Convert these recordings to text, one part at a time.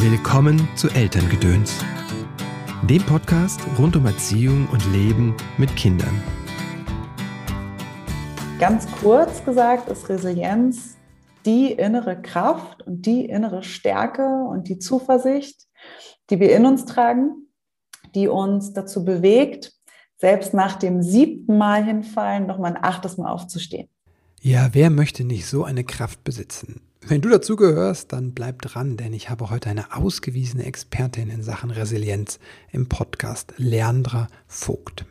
Willkommen zu Elterngedöns, dem Podcast rund um Erziehung und Leben mit Kindern. Ganz kurz gesagt ist Resilienz die innere Kraft und die innere Stärke und die Zuversicht, die wir in uns tragen, die uns dazu bewegt, selbst nach dem siebten Mal hinfallen, nochmal ein achtes Mal aufzustehen. Ja, wer möchte nicht so eine Kraft besitzen? Wenn du dazu gehörst, dann bleib dran, denn ich habe heute eine ausgewiesene Expertin in Sachen Resilienz im Podcast Leandra Vogt.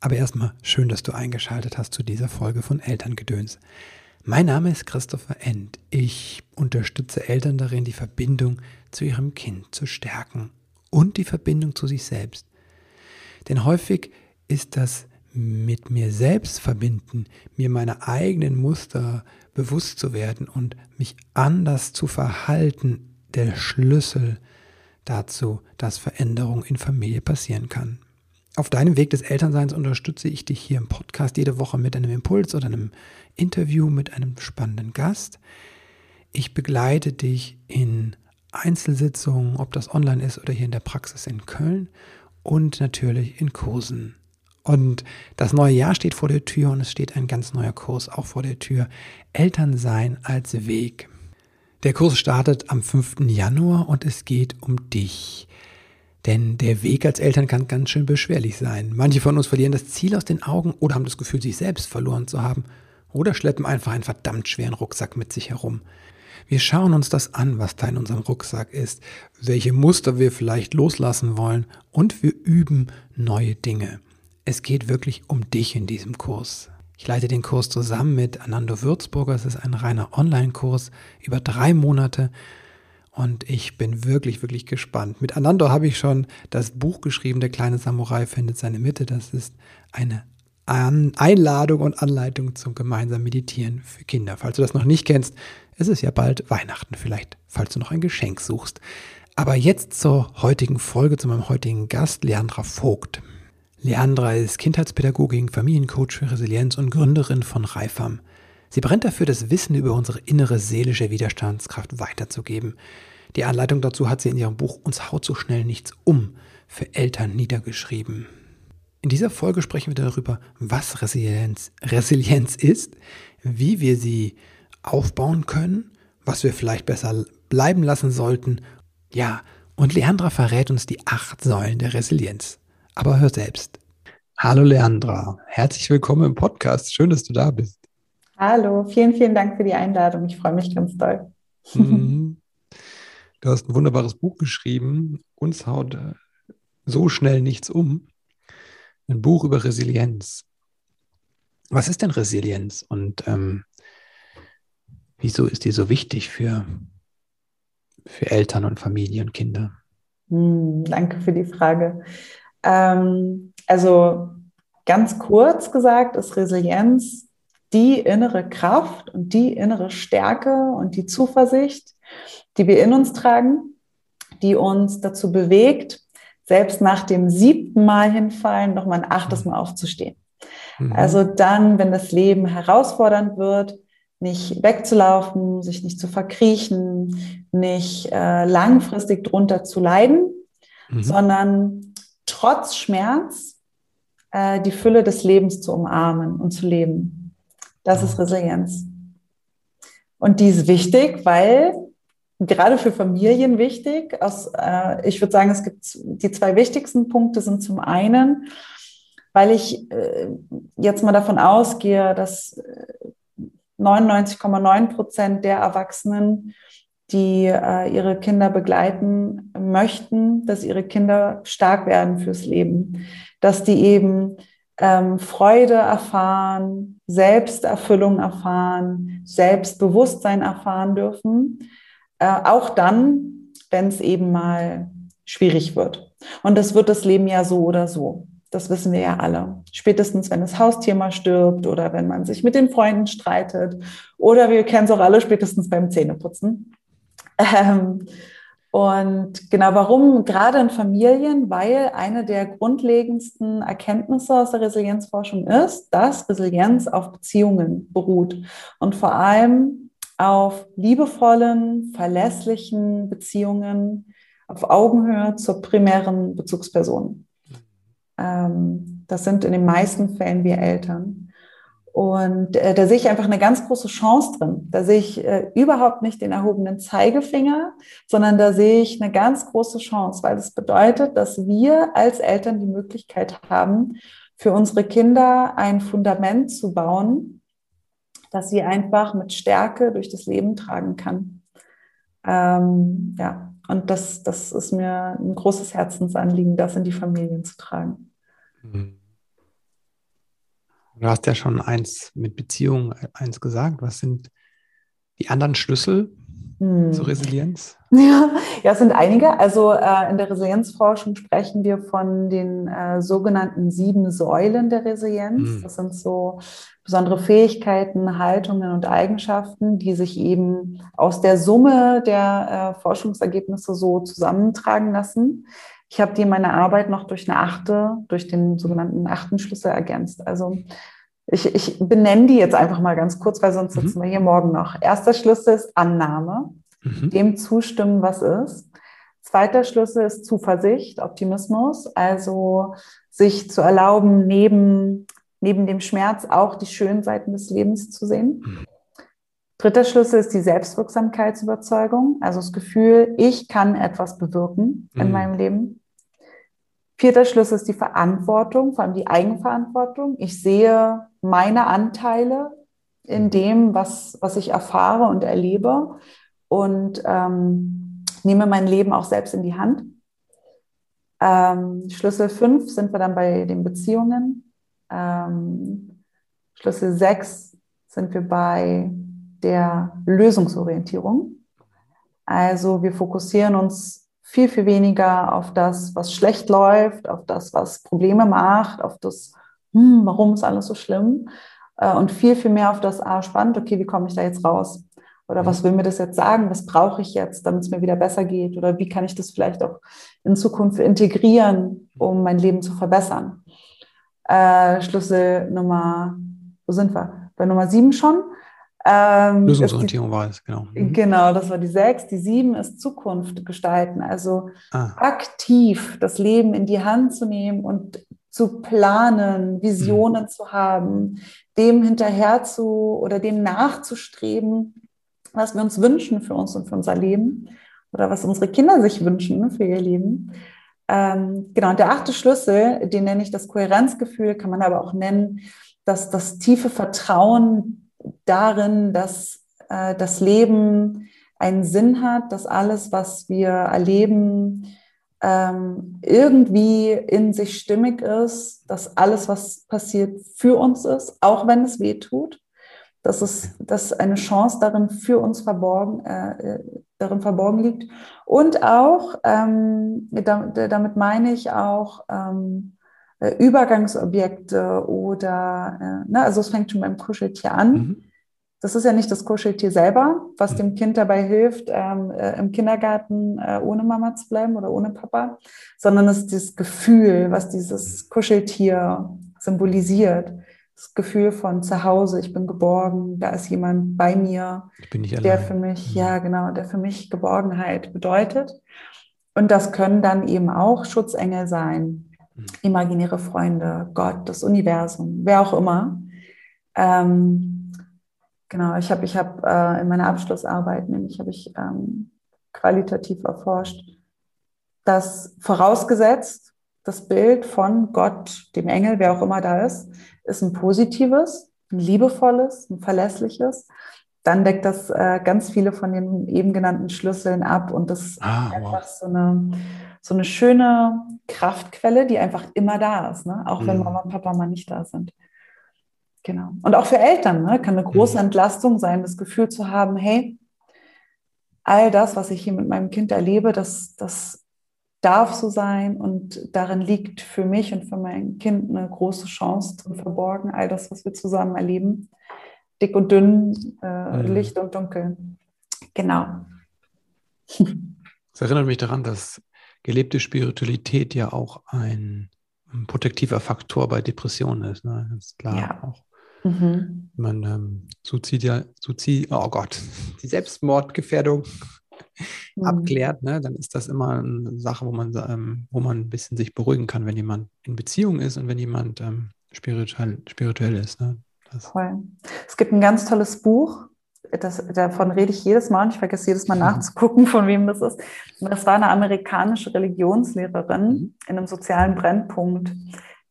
Aber erstmal schön, dass du eingeschaltet hast zu dieser Folge von Elterngedöns. Mein Name ist Christopher End. Ich unterstütze Eltern darin, die Verbindung zu ihrem Kind zu stärken und die Verbindung zu sich selbst. Denn häufig ist das mit mir selbst verbinden, mir meine eigenen Muster bewusst zu werden und mich anders zu verhalten, der Schlüssel dazu, dass Veränderung in Familie passieren kann. Auf deinem Weg des Elternseins unterstütze ich dich hier im Podcast jede Woche mit einem Impuls oder einem Interview mit einem spannenden Gast. Ich begleite dich in Einzelsitzungen, ob das online ist oder hier in der Praxis in Köln und natürlich in Kursen. Und das neue Jahr steht vor der Tür und es steht ein ganz neuer Kurs auch vor der Tür. Elternsein als Weg. Der Kurs startet am 5. Januar und es geht um dich. Denn der Weg als Eltern kann ganz schön beschwerlich sein. Manche von uns verlieren das Ziel aus den Augen oder haben das Gefühl, sich selbst verloren zu haben. Oder schleppen einfach einen verdammt schweren Rucksack mit sich herum. Wir schauen uns das an, was da in unserem Rucksack ist, welche Muster wir vielleicht loslassen wollen und wir üben neue Dinge. Es geht wirklich um dich in diesem Kurs. Ich leite den Kurs zusammen mit Anando Würzburger. Es ist ein reiner Online-Kurs über drei Monate. Und ich bin wirklich, wirklich gespannt. Mit Anando habe ich schon das Buch geschrieben, Der kleine Samurai findet seine Mitte. Das ist eine Einladung und Anleitung zum gemeinsamen Meditieren für Kinder. Falls du das noch nicht kennst, es ist ja bald Weihnachten vielleicht, falls du noch ein Geschenk suchst. Aber jetzt zur heutigen Folge, zu meinem heutigen Gast, Leandra Vogt. Leandra ist Kindheitspädagogin, Familiencoach für Resilienz und Gründerin von Reifam. Sie brennt dafür, das Wissen über unsere innere seelische Widerstandskraft weiterzugeben. Die Anleitung dazu hat sie in ihrem Buch Uns haut so schnell nichts um für Eltern niedergeschrieben. In dieser Folge sprechen wir darüber, was Resilienz, Resilienz ist, wie wir sie aufbauen können, was wir vielleicht besser bleiben lassen sollten. Ja, und Leandra verrät uns die acht Säulen der Resilienz aber hör selbst. Hallo Leandra, herzlich willkommen im Podcast. Schön, dass du da bist. Hallo, vielen, vielen Dank für die Einladung. Ich freue mich ganz doll. Mhm. Du hast ein wunderbares Buch geschrieben. Uns haut äh, so schnell nichts um. Ein Buch über Resilienz. Was ist denn Resilienz und ähm, wieso ist die so wichtig für, für Eltern und Familie und Kinder? Hm, danke für die Frage. Ähm, also ganz kurz gesagt ist Resilienz die innere Kraft und die innere Stärke und die Zuversicht, die wir in uns tragen, die uns dazu bewegt, selbst nach dem siebten Mal hinfallen, nochmal ein achtes Mal aufzustehen. Mhm. Also dann, wenn das Leben herausfordernd wird, nicht wegzulaufen, sich nicht zu verkriechen, nicht äh, langfristig drunter zu leiden, mhm. sondern trotz Schmerz äh, die Fülle des Lebens zu umarmen und zu leben. Das ist Resilienz. Und die ist wichtig, weil gerade für Familien wichtig. Aus, äh, ich würde sagen, es gibt die zwei wichtigsten Punkte sind zum einen, weil ich äh, jetzt mal davon ausgehe, dass 99,9 äh, Prozent der Erwachsenen die äh, ihre Kinder begleiten möchten, dass ihre Kinder stark werden fürs Leben, dass die eben ähm, Freude erfahren, Selbsterfüllung erfahren, Selbstbewusstsein erfahren dürfen, äh, auch dann, wenn es eben mal schwierig wird. Und das wird das Leben ja so oder so. Das wissen wir ja alle. Spätestens, wenn das Haustier mal stirbt oder wenn man sich mit den Freunden streitet oder wir kennen es auch alle spätestens beim Zähneputzen. Ähm, und genau warum gerade in Familien, weil eine der grundlegendsten Erkenntnisse aus der Resilienzforschung ist, dass Resilienz auf Beziehungen beruht und vor allem auf liebevollen, verlässlichen Beziehungen auf Augenhöhe zur primären Bezugsperson. Ähm, das sind in den meisten Fällen wir Eltern. Und äh, da sehe ich einfach eine ganz große Chance drin. Da sehe ich äh, überhaupt nicht den erhobenen Zeigefinger, sondern da sehe ich eine ganz große Chance, weil das bedeutet, dass wir als Eltern die Möglichkeit haben, für unsere Kinder ein Fundament zu bauen, das sie einfach mit Stärke durch das Leben tragen kann. Ähm, ja, und das, das ist mir ein großes Herzensanliegen, das in die Familien zu tragen. Mhm. Du hast ja schon eins mit Beziehung eins gesagt. Was sind die anderen Schlüssel hm. zur Resilienz? Ja, ja, es sind einige. Also äh, in der Resilienzforschung sprechen wir von den äh, sogenannten sieben Säulen der Resilienz. Hm. Das sind so besondere Fähigkeiten, Haltungen und Eigenschaften, die sich eben aus der Summe der äh, Forschungsergebnisse so zusammentragen lassen. Ich habe die in meiner Arbeit noch durch eine achte, durch den sogenannten achten Schlüssel ergänzt. Also ich, ich benenne die jetzt einfach mal ganz kurz, weil sonst sitzen mhm. wir hier morgen noch. Erster Schlüssel ist Annahme, mhm. dem zustimmen, was ist. Zweiter Schlüssel ist Zuversicht, Optimismus, also sich zu erlauben, neben, neben dem Schmerz auch die schönen Seiten des Lebens zu sehen. Mhm. Dritter Schlüssel ist die Selbstwirksamkeitsüberzeugung, also das Gefühl, ich kann etwas bewirken in mhm. meinem Leben. Vierter Schlüssel ist die Verantwortung, vor allem die Eigenverantwortung. Ich sehe meine Anteile in dem, was, was ich erfahre und erlebe und ähm, nehme mein Leben auch selbst in die Hand. Ähm, Schlüssel 5 sind wir dann bei den Beziehungen. Ähm, Schlüssel 6 sind wir bei der Lösungsorientierung. Also wir fokussieren uns viel, viel weniger auf das, was schlecht läuft, auf das, was Probleme macht, auf das, hm, warum ist alles so schlimm äh, und viel, viel mehr auf das, ah, spannend, okay, wie komme ich da jetzt raus? Oder was will mir das jetzt sagen? Was brauche ich jetzt, damit es mir wieder besser geht? Oder wie kann ich das vielleicht auch in Zukunft integrieren, um mein Leben zu verbessern? Äh, Schlüssel Nummer, wo sind wir? Bei Nummer sieben schon. Ähm, Lösungsorientierung war es, genau. Mhm. Genau, das war die sechs. Die sieben ist Zukunft gestalten, also ah. aktiv das Leben in die Hand zu nehmen und zu planen, Visionen mhm. zu haben, dem hinterher zu oder dem nachzustreben, was wir uns wünschen für uns und für unser Leben oder was unsere Kinder sich wünschen für ihr Leben. Ähm, genau, und der achte Schlüssel, den nenne ich das Kohärenzgefühl, kann man aber auch nennen, dass das tiefe Vertrauen darin, dass äh, das Leben einen Sinn hat, dass alles, was wir erleben, ähm, irgendwie in sich stimmig ist, dass alles, was passiert, für uns ist, auch wenn es weh tut. Dass es dass eine Chance darin für uns verborgen, äh, äh darin verborgen liegt. Und auch, ähm, damit, meine ich auch, ähm, äh, Übergangsobjekte oder, äh, ne, also es fängt schon beim Kuscheltier an. Mhm. Das ist ja nicht das Kuscheltier selber, was mhm. dem Kind dabei hilft, ähm, äh, im Kindergarten äh, ohne Mama zu bleiben oder ohne Papa, sondern es ist das Gefühl, was dieses Kuscheltier symbolisiert. Das Gefühl von zu Hause, ich bin geborgen, da ist jemand bei mir, der für mich, mhm. ja genau, der für mich Geborgenheit bedeutet. Und das können dann eben auch Schutzengel sein. Imaginäre Freunde, Gott, das Universum, wer auch immer. Ähm, genau, ich habe ich hab, äh, in meiner Abschlussarbeit, nämlich habe ich ähm, qualitativ erforscht, dass vorausgesetzt das Bild von Gott, dem Engel, wer auch immer da ist, ist ein positives, ein liebevolles, ein verlässliches. Dann deckt das äh, ganz viele von den eben genannten Schlüsseln ab und das ist ah, einfach wow. so eine so eine schöne Kraftquelle, die einfach immer da ist, ne? auch wenn mhm. Mama und Papa mal nicht da sind. Genau. Und auch für Eltern ne? kann eine große mhm. Entlastung sein, das Gefühl zu haben, hey, all das, was ich hier mit meinem Kind erlebe, das, das darf so sein und darin liegt für mich und für mein Kind eine große Chance zu verborgen, all das, was wir zusammen erleben. Dick und dünn, äh, mhm. Licht und Dunkel. Genau. Es erinnert mich daran, dass gelebte Spiritualität ja auch ein, ein protektiver Faktor bei Depressionen ist. Ne? Ist klar. Ja. Auch Mhm. Man ähm, Suizid, ja, Suizid, oh Gott, die Selbstmordgefährdung mhm. abklärt, ne, dann ist das immer eine Sache, wo man, ähm, wo man ein bisschen sich beruhigen kann, wenn jemand in Beziehung ist und wenn jemand ähm, spirituell, spirituell ist. Ne? Das Voll. Es gibt ein ganz tolles Buch, das, davon rede ich jedes Mal und ich vergesse jedes Mal nachzugucken, von wem das ist. das war eine amerikanische Religionslehrerin mhm. in einem sozialen Brennpunkt,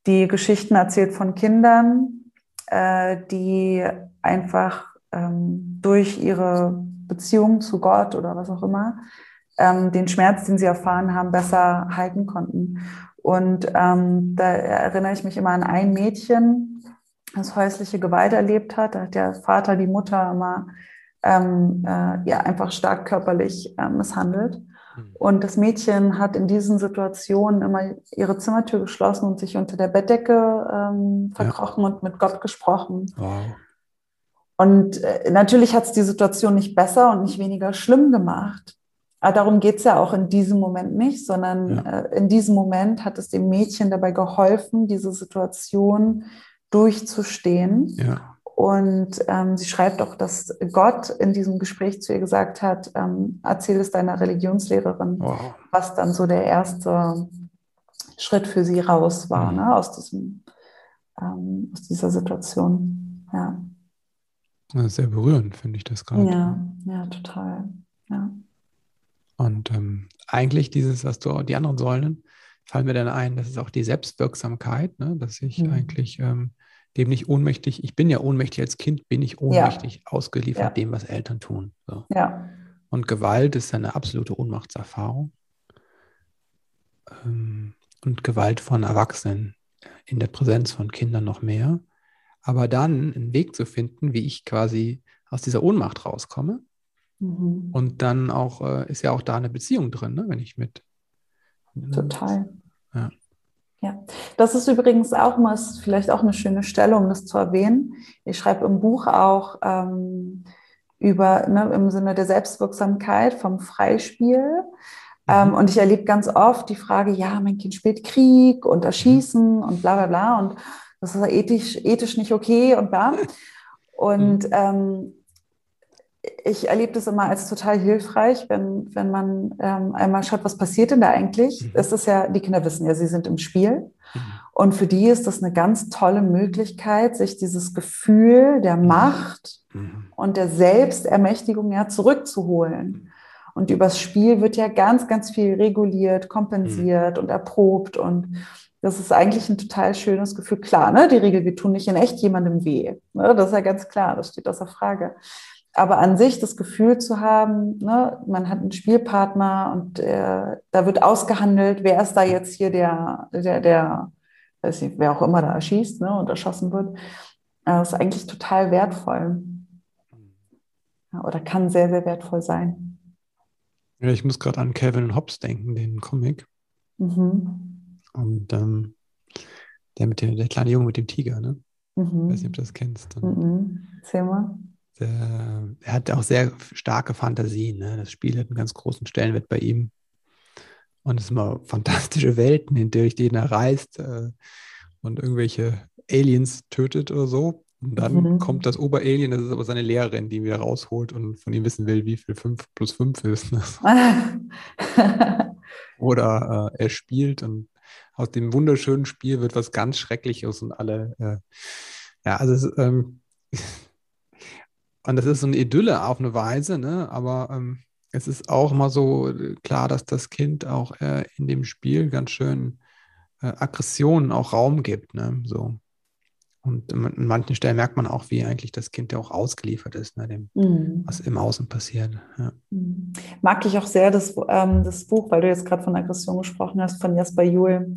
die Geschichten erzählt von Kindern, äh, die einfach ähm, durch ihre Beziehung zu Gott oder was auch immer ähm, den Schmerz, den sie erfahren haben, besser halten konnten. Und ähm, da erinnere ich mich immer an ein Mädchen, das häusliche Gewalt erlebt hat. Da hat der Vater die Mutter immer ähm, äh, ja, einfach stark körperlich äh, misshandelt. Mhm. Und das Mädchen hat in diesen Situationen immer ihre Zimmertür geschlossen und sich unter der Bettdecke ähm, verkrochen ja. und mit Gott gesprochen. Wow. Und äh, natürlich hat es die Situation nicht besser und nicht weniger schlimm gemacht. Aber darum geht es ja auch in diesem Moment nicht, sondern ja. äh, in diesem Moment hat es dem Mädchen dabei geholfen, diese Situation durchzustehen. Ja. Und ähm, sie schreibt auch, dass Gott in diesem Gespräch zu ihr gesagt hat, ähm, erzähl es deiner Religionslehrerin, wow. was dann so der erste Schritt für sie raus war, mhm. ne, aus, diesem, ähm, aus dieser Situation. Ja. sehr berührend, finde ich das gerade. Ja, ja, total. Ja. Und ähm, eigentlich dieses, was du, die anderen Säulen, fallen mir dann ein, das ist auch die Selbstwirksamkeit, ne? dass ich mhm. eigentlich ähm, dem nicht ohnmächtig, ich bin ja ohnmächtig als Kind, bin ich ohnmächtig ja. ausgeliefert ja. dem, was Eltern tun. So. Ja. Und Gewalt ist eine absolute Ohnmachtserfahrung. Ähm, und Gewalt von Erwachsenen in der Präsenz von Kindern noch mehr. Aber dann einen Weg zu finden, wie ich quasi aus dieser Ohnmacht rauskomme. Mhm. Und dann auch, äh, ist ja auch da eine Beziehung drin, ne? wenn ich mit. Total. Ja. Ja, das ist übrigens auch mal vielleicht auch eine schöne Stelle, um das zu erwähnen. Ich schreibe im Buch auch ähm, über ne, im Sinne der Selbstwirksamkeit vom Freispiel. Ähm, mhm. und ich erlebe ganz oft die Frage, ja, mein Kind spielt Krieg und Erschießen mhm. und bla bla bla und das ist ethisch, ethisch nicht okay und bla. Und mhm. ähm, ich erlebe das immer als total hilfreich, wenn, wenn man ähm, einmal schaut, was passiert denn da eigentlich. Mhm. Es ist ja, die Kinder wissen ja, sie sind im Spiel. Mhm. Und für die ist das eine ganz tolle Möglichkeit, sich dieses Gefühl der mhm. Macht mhm. und der Selbstermächtigung ja zurückzuholen. Und übers Spiel wird ja ganz, ganz viel reguliert, kompensiert mhm. und erprobt. Und das ist eigentlich ein total schönes Gefühl. Klar, ne? die Regel, wir tun nicht in echt jemandem weh. Ne? Das ist ja ganz klar, das steht außer Frage aber an sich das Gefühl zu haben, ne, man hat einen Spielpartner und äh, da wird ausgehandelt, wer ist da jetzt hier der, der, der, weiß nicht, wer auch immer da erschießt ne, und erschossen wird, äh, ist eigentlich total wertvoll. Ja, oder kann sehr, sehr wertvoll sein. Ja, ich muss gerade an Calvin Hobbes denken, den Comic. Mhm. Und ähm, der mit der, der kleine Junge mit dem Tiger, ne? Mhm. Ich weiß nicht, ob du das kennst. Mhm. Erzähl mal der, er hat auch sehr starke Fantasien. Ne? Das Spiel hat einen ganz großen Stellenwert bei ihm. Und es sind immer fantastische Welten, in durch die er reist äh, und irgendwelche Aliens tötet oder so. Und dann mhm. kommt das Oberalien, das ist aber seine Lehrerin, die ihn wieder rausholt und von ihm wissen will, wie viel 5 plus 5 ist. Ne? oder äh, er spielt und aus dem wunderschönen Spiel wird was ganz Schreckliches und alle, äh, ja, also es, ähm, und das ist so eine Idylle auf eine Weise, ne? aber ähm, es ist auch immer so äh, klar, dass das Kind auch äh, in dem Spiel ganz schön äh, Aggressionen auch Raum gibt. Ne? So. Und an manchen Stellen merkt man auch, wie eigentlich das Kind ja auch ausgeliefert ist, ne, dem, mhm. was im Außen passiert. Ja. Mhm. Mag ich auch sehr das, ähm, das Buch, weil du jetzt gerade von Aggression gesprochen hast, von Jasper Juhl.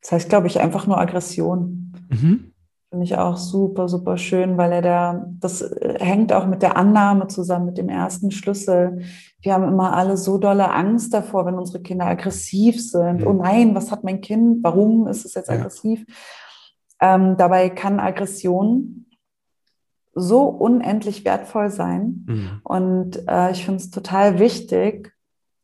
Das heißt, glaube ich, einfach nur Aggression. Mhm. Finde ich auch super, super schön, weil er da, das äh, hängt auch mit der Annahme zusammen, mit dem ersten Schlüssel. Wir haben immer alle so dolle Angst davor, wenn unsere Kinder aggressiv sind. Mhm. Oh nein, was hat mein Kind? Warum ist es jetzt ja. aggressiv? Ähm, dabei kann Aggression so unendlich wertvoll sein. Mhm. Und äh, ich finde es total wichtig,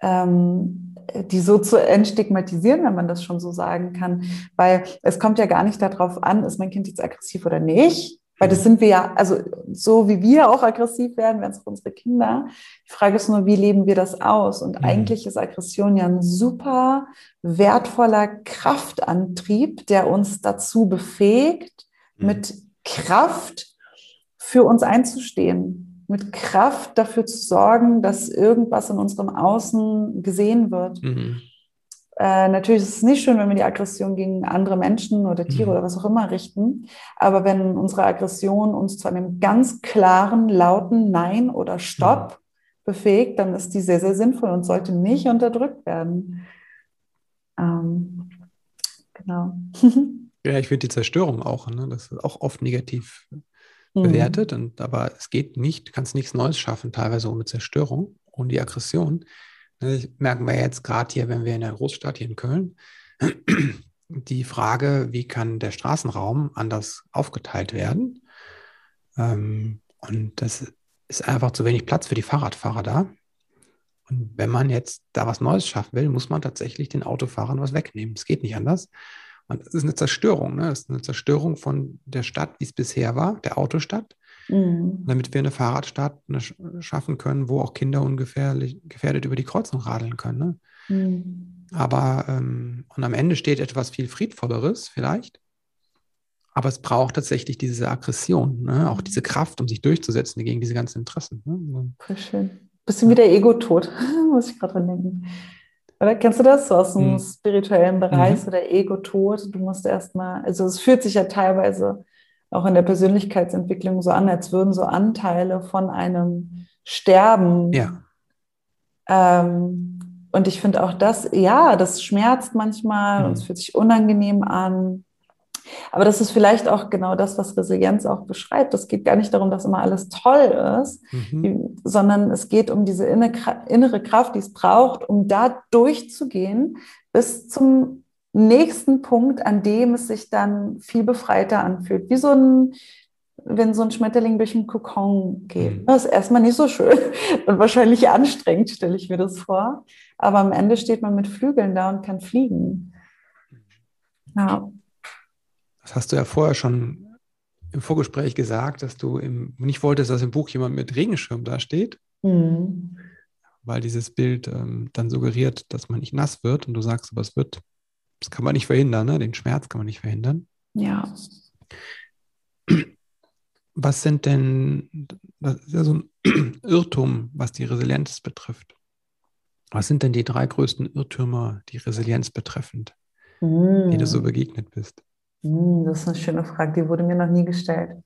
ähm, die so zu entstigmatisieren, wenn man das schon so sagen kann. Weil es kommt ja gar nicht darauf an, ist mein Kind jetzt aggressiv oder nicht, Weil das sind wir ja, also so wie wir auch aggressiv werden, werden es auch unsere Kinder. Die Frage ist nur, wie leben wir das aus? Und mhm. eigentlich ist Aggression ja ein super wertvoller Kraftantrieb, der uns dazu befähigt, mhm. mit Kraft für uns einzustehen, mit Kraft dafür zu sorgen, dass irgendwas in unserem Außen gesehen wird. Mhm. Äh, natürlich ist es nicht schön, wenn wir die Aggression gegen andere Menschen oder Tiere mhm. oder was auch immer richten. Aber wenn unsere Aggression uns zu einem ganz klaren, lauten Nein oder Stopp mhm. befähigt, dann ist die sehr, sehr sinnvoll und sollte nicht unterdrückt werden. Ähm, genau. ja, ich finde die Zerstörung auch, ne? das ist auch oft negativ mhm. bewertet. Und, aber es geht nicht, du kannst nichts Neues schaffen, teilweise ohne Zerstörung, ohne die Aggression. Das ne, merken wir jetzt gerade hier, wenn wir in der Großstadt hier in Köln, die Frage, wie kann der Straßenraum anders aufgeteilt werden? Ähm, und das ist einfach zu wenig Platz für die Fahrradfahrer da. Und wenn man jetzt da was Neues schaffen will, muss man tatsächlich den Autofahrern was wegnehmen. Es geht nicht anders. Und es ist eine Zerstörung. Ne? Es ist eine Zerstörung von der Stadt, wie es bisher war, der Autostadt. Mhm. Damit wir eine Fahrradstadt schaffen können, wo auch Kinder ungefährlich gefährdet über die Kreuzung radeln können. Ne? Mhm. Aber ähm, und am Ende steht etwas viel Friedvolleres vielleicht. Aber es braucht tatsächlich diese Aggression, ne? auch diese Kraft, um sich durchzusetzen gegen diese ganzen Interessen. Ne? Voll schön. Bisschen wie der Ego-Tod, muss ich gerade dran denken. Oder kennst du das so aus dem mhm. spirituellen Bereich, mhm. so der Ego-Tod? Du musst erstmal, also es fühlt sich ja teilweise auch in der Persönlichkeitsentwicklung so an, als würden so Anteile von einem sterben. Ja. Ähm, und ich finde auch das, ja, das schmerzt manchmal mhm. und es fühlt sich unangenehm an. Aber das ist vielleicht auch genau das, was Resilienz auch beschreibt. Es geht gar nicht darum, dass immer alles toll ist, mhm. sondern es geht um diese innere Kraft, die es braucht, um da durchzugehen bis zum nächsten Punkt, an dem es sich dann viel befreiter anfühlt. Wie so ein, wenn so ein Schmetterling durch einen Kokon geht. Mhm. Das ist erstmal nicht so schön und wahrscheinlich anstrengend, stelle ich mir das vor. Aber am Ende steht man mit Flügeln da und kann fliegen. Ja. Das hast du ja vorher schon im Vorgespräch gesagt, dass du im, nicht wolltest, dass im Buch jemand mit Regenschirm da steht. Mhm. Weil dieses Bild ähm, dann suggeriert, dass man nicht nass wird und du sagst, aber es wird das kann man nicht verhindern, ne? den Schmerz kann man nicht verhindern. Ja. Was sind denn, das ist ja so ein Irrtum, was die Resilienz betrifft. Was sind denn die drei größten Irrtümer, die Resilienz betreffend, mm. die du so begegnet bist? Mm, das ist eine schöne Frage, die wurde mir noch nie gestellt.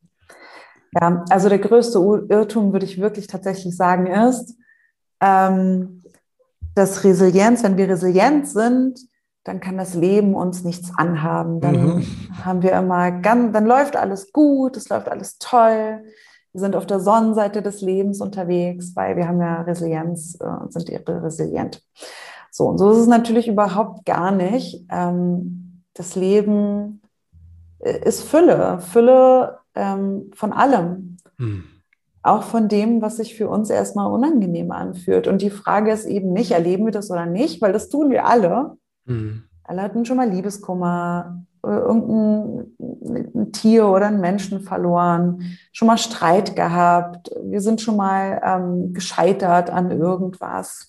Ja, also der größte Irrtum, würde ich wirklich tatsächlich sagen, ist, ähm, dass Resilienz, wenn wir resilient sind, dann kann das Leben uns nichts anhaben. Dann mhm. haben wir immer ganz, dann läuft alles gut, es läuft alles toll. Wir sind auf der Sonnenseite des Lebens unterwegs, weil wir haben ja Resilienz äh, und sind resilient. So, und so ist es natürlich überhaupt gar nicht. Ähm, das Leben äh, ist Fülle, Fülle ähm, von allem. Mhm. Auch von dem, was sich für uns erstmal unangenehm anfühlt. Und die Frage ist eben nicht, erleben wir das oder nicht, weil das tun wir alle. Mhm. Alle hatten schon mal Liebeskummer, äh, irgendein Tier oder einen Menschen verloren, schon mal Streit gehabt, wir sind schon mal ähm, gescheitert an irgendwas,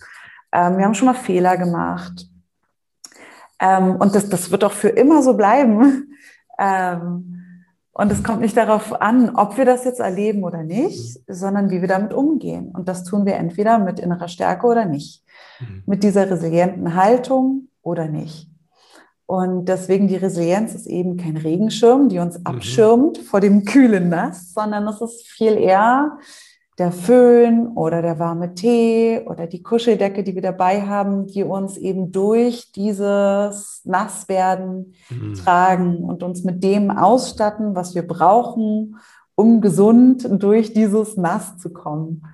ähm, wir haben schon mal Fehler gemacht. Ähm, und das, das wird auch für immer so bleiben. Ähm, und es kommt nicht darauf an, ob wir das jetzt erleben oder nicht, sondern wie wir damit umgehen. Und das tun wir entweder mit innerer Stärke oder nicht. Mhm. Mit dieser resilienten Haltung oder nicht. Und deswegen die Resilienz ist eben kein Regenschirm, die uns mhm. abschirmt vor dem kühlen Nass, sondern es ist viel eher der Föhn oder der warme Tee oder die Kuscheldecke, die wir dabei haben, die uns eben durch dieses Nasswerden mhm. tragen und uns mit dem ausstatten, was wir brauchen, um gesund durch dieses Nass zu kommen.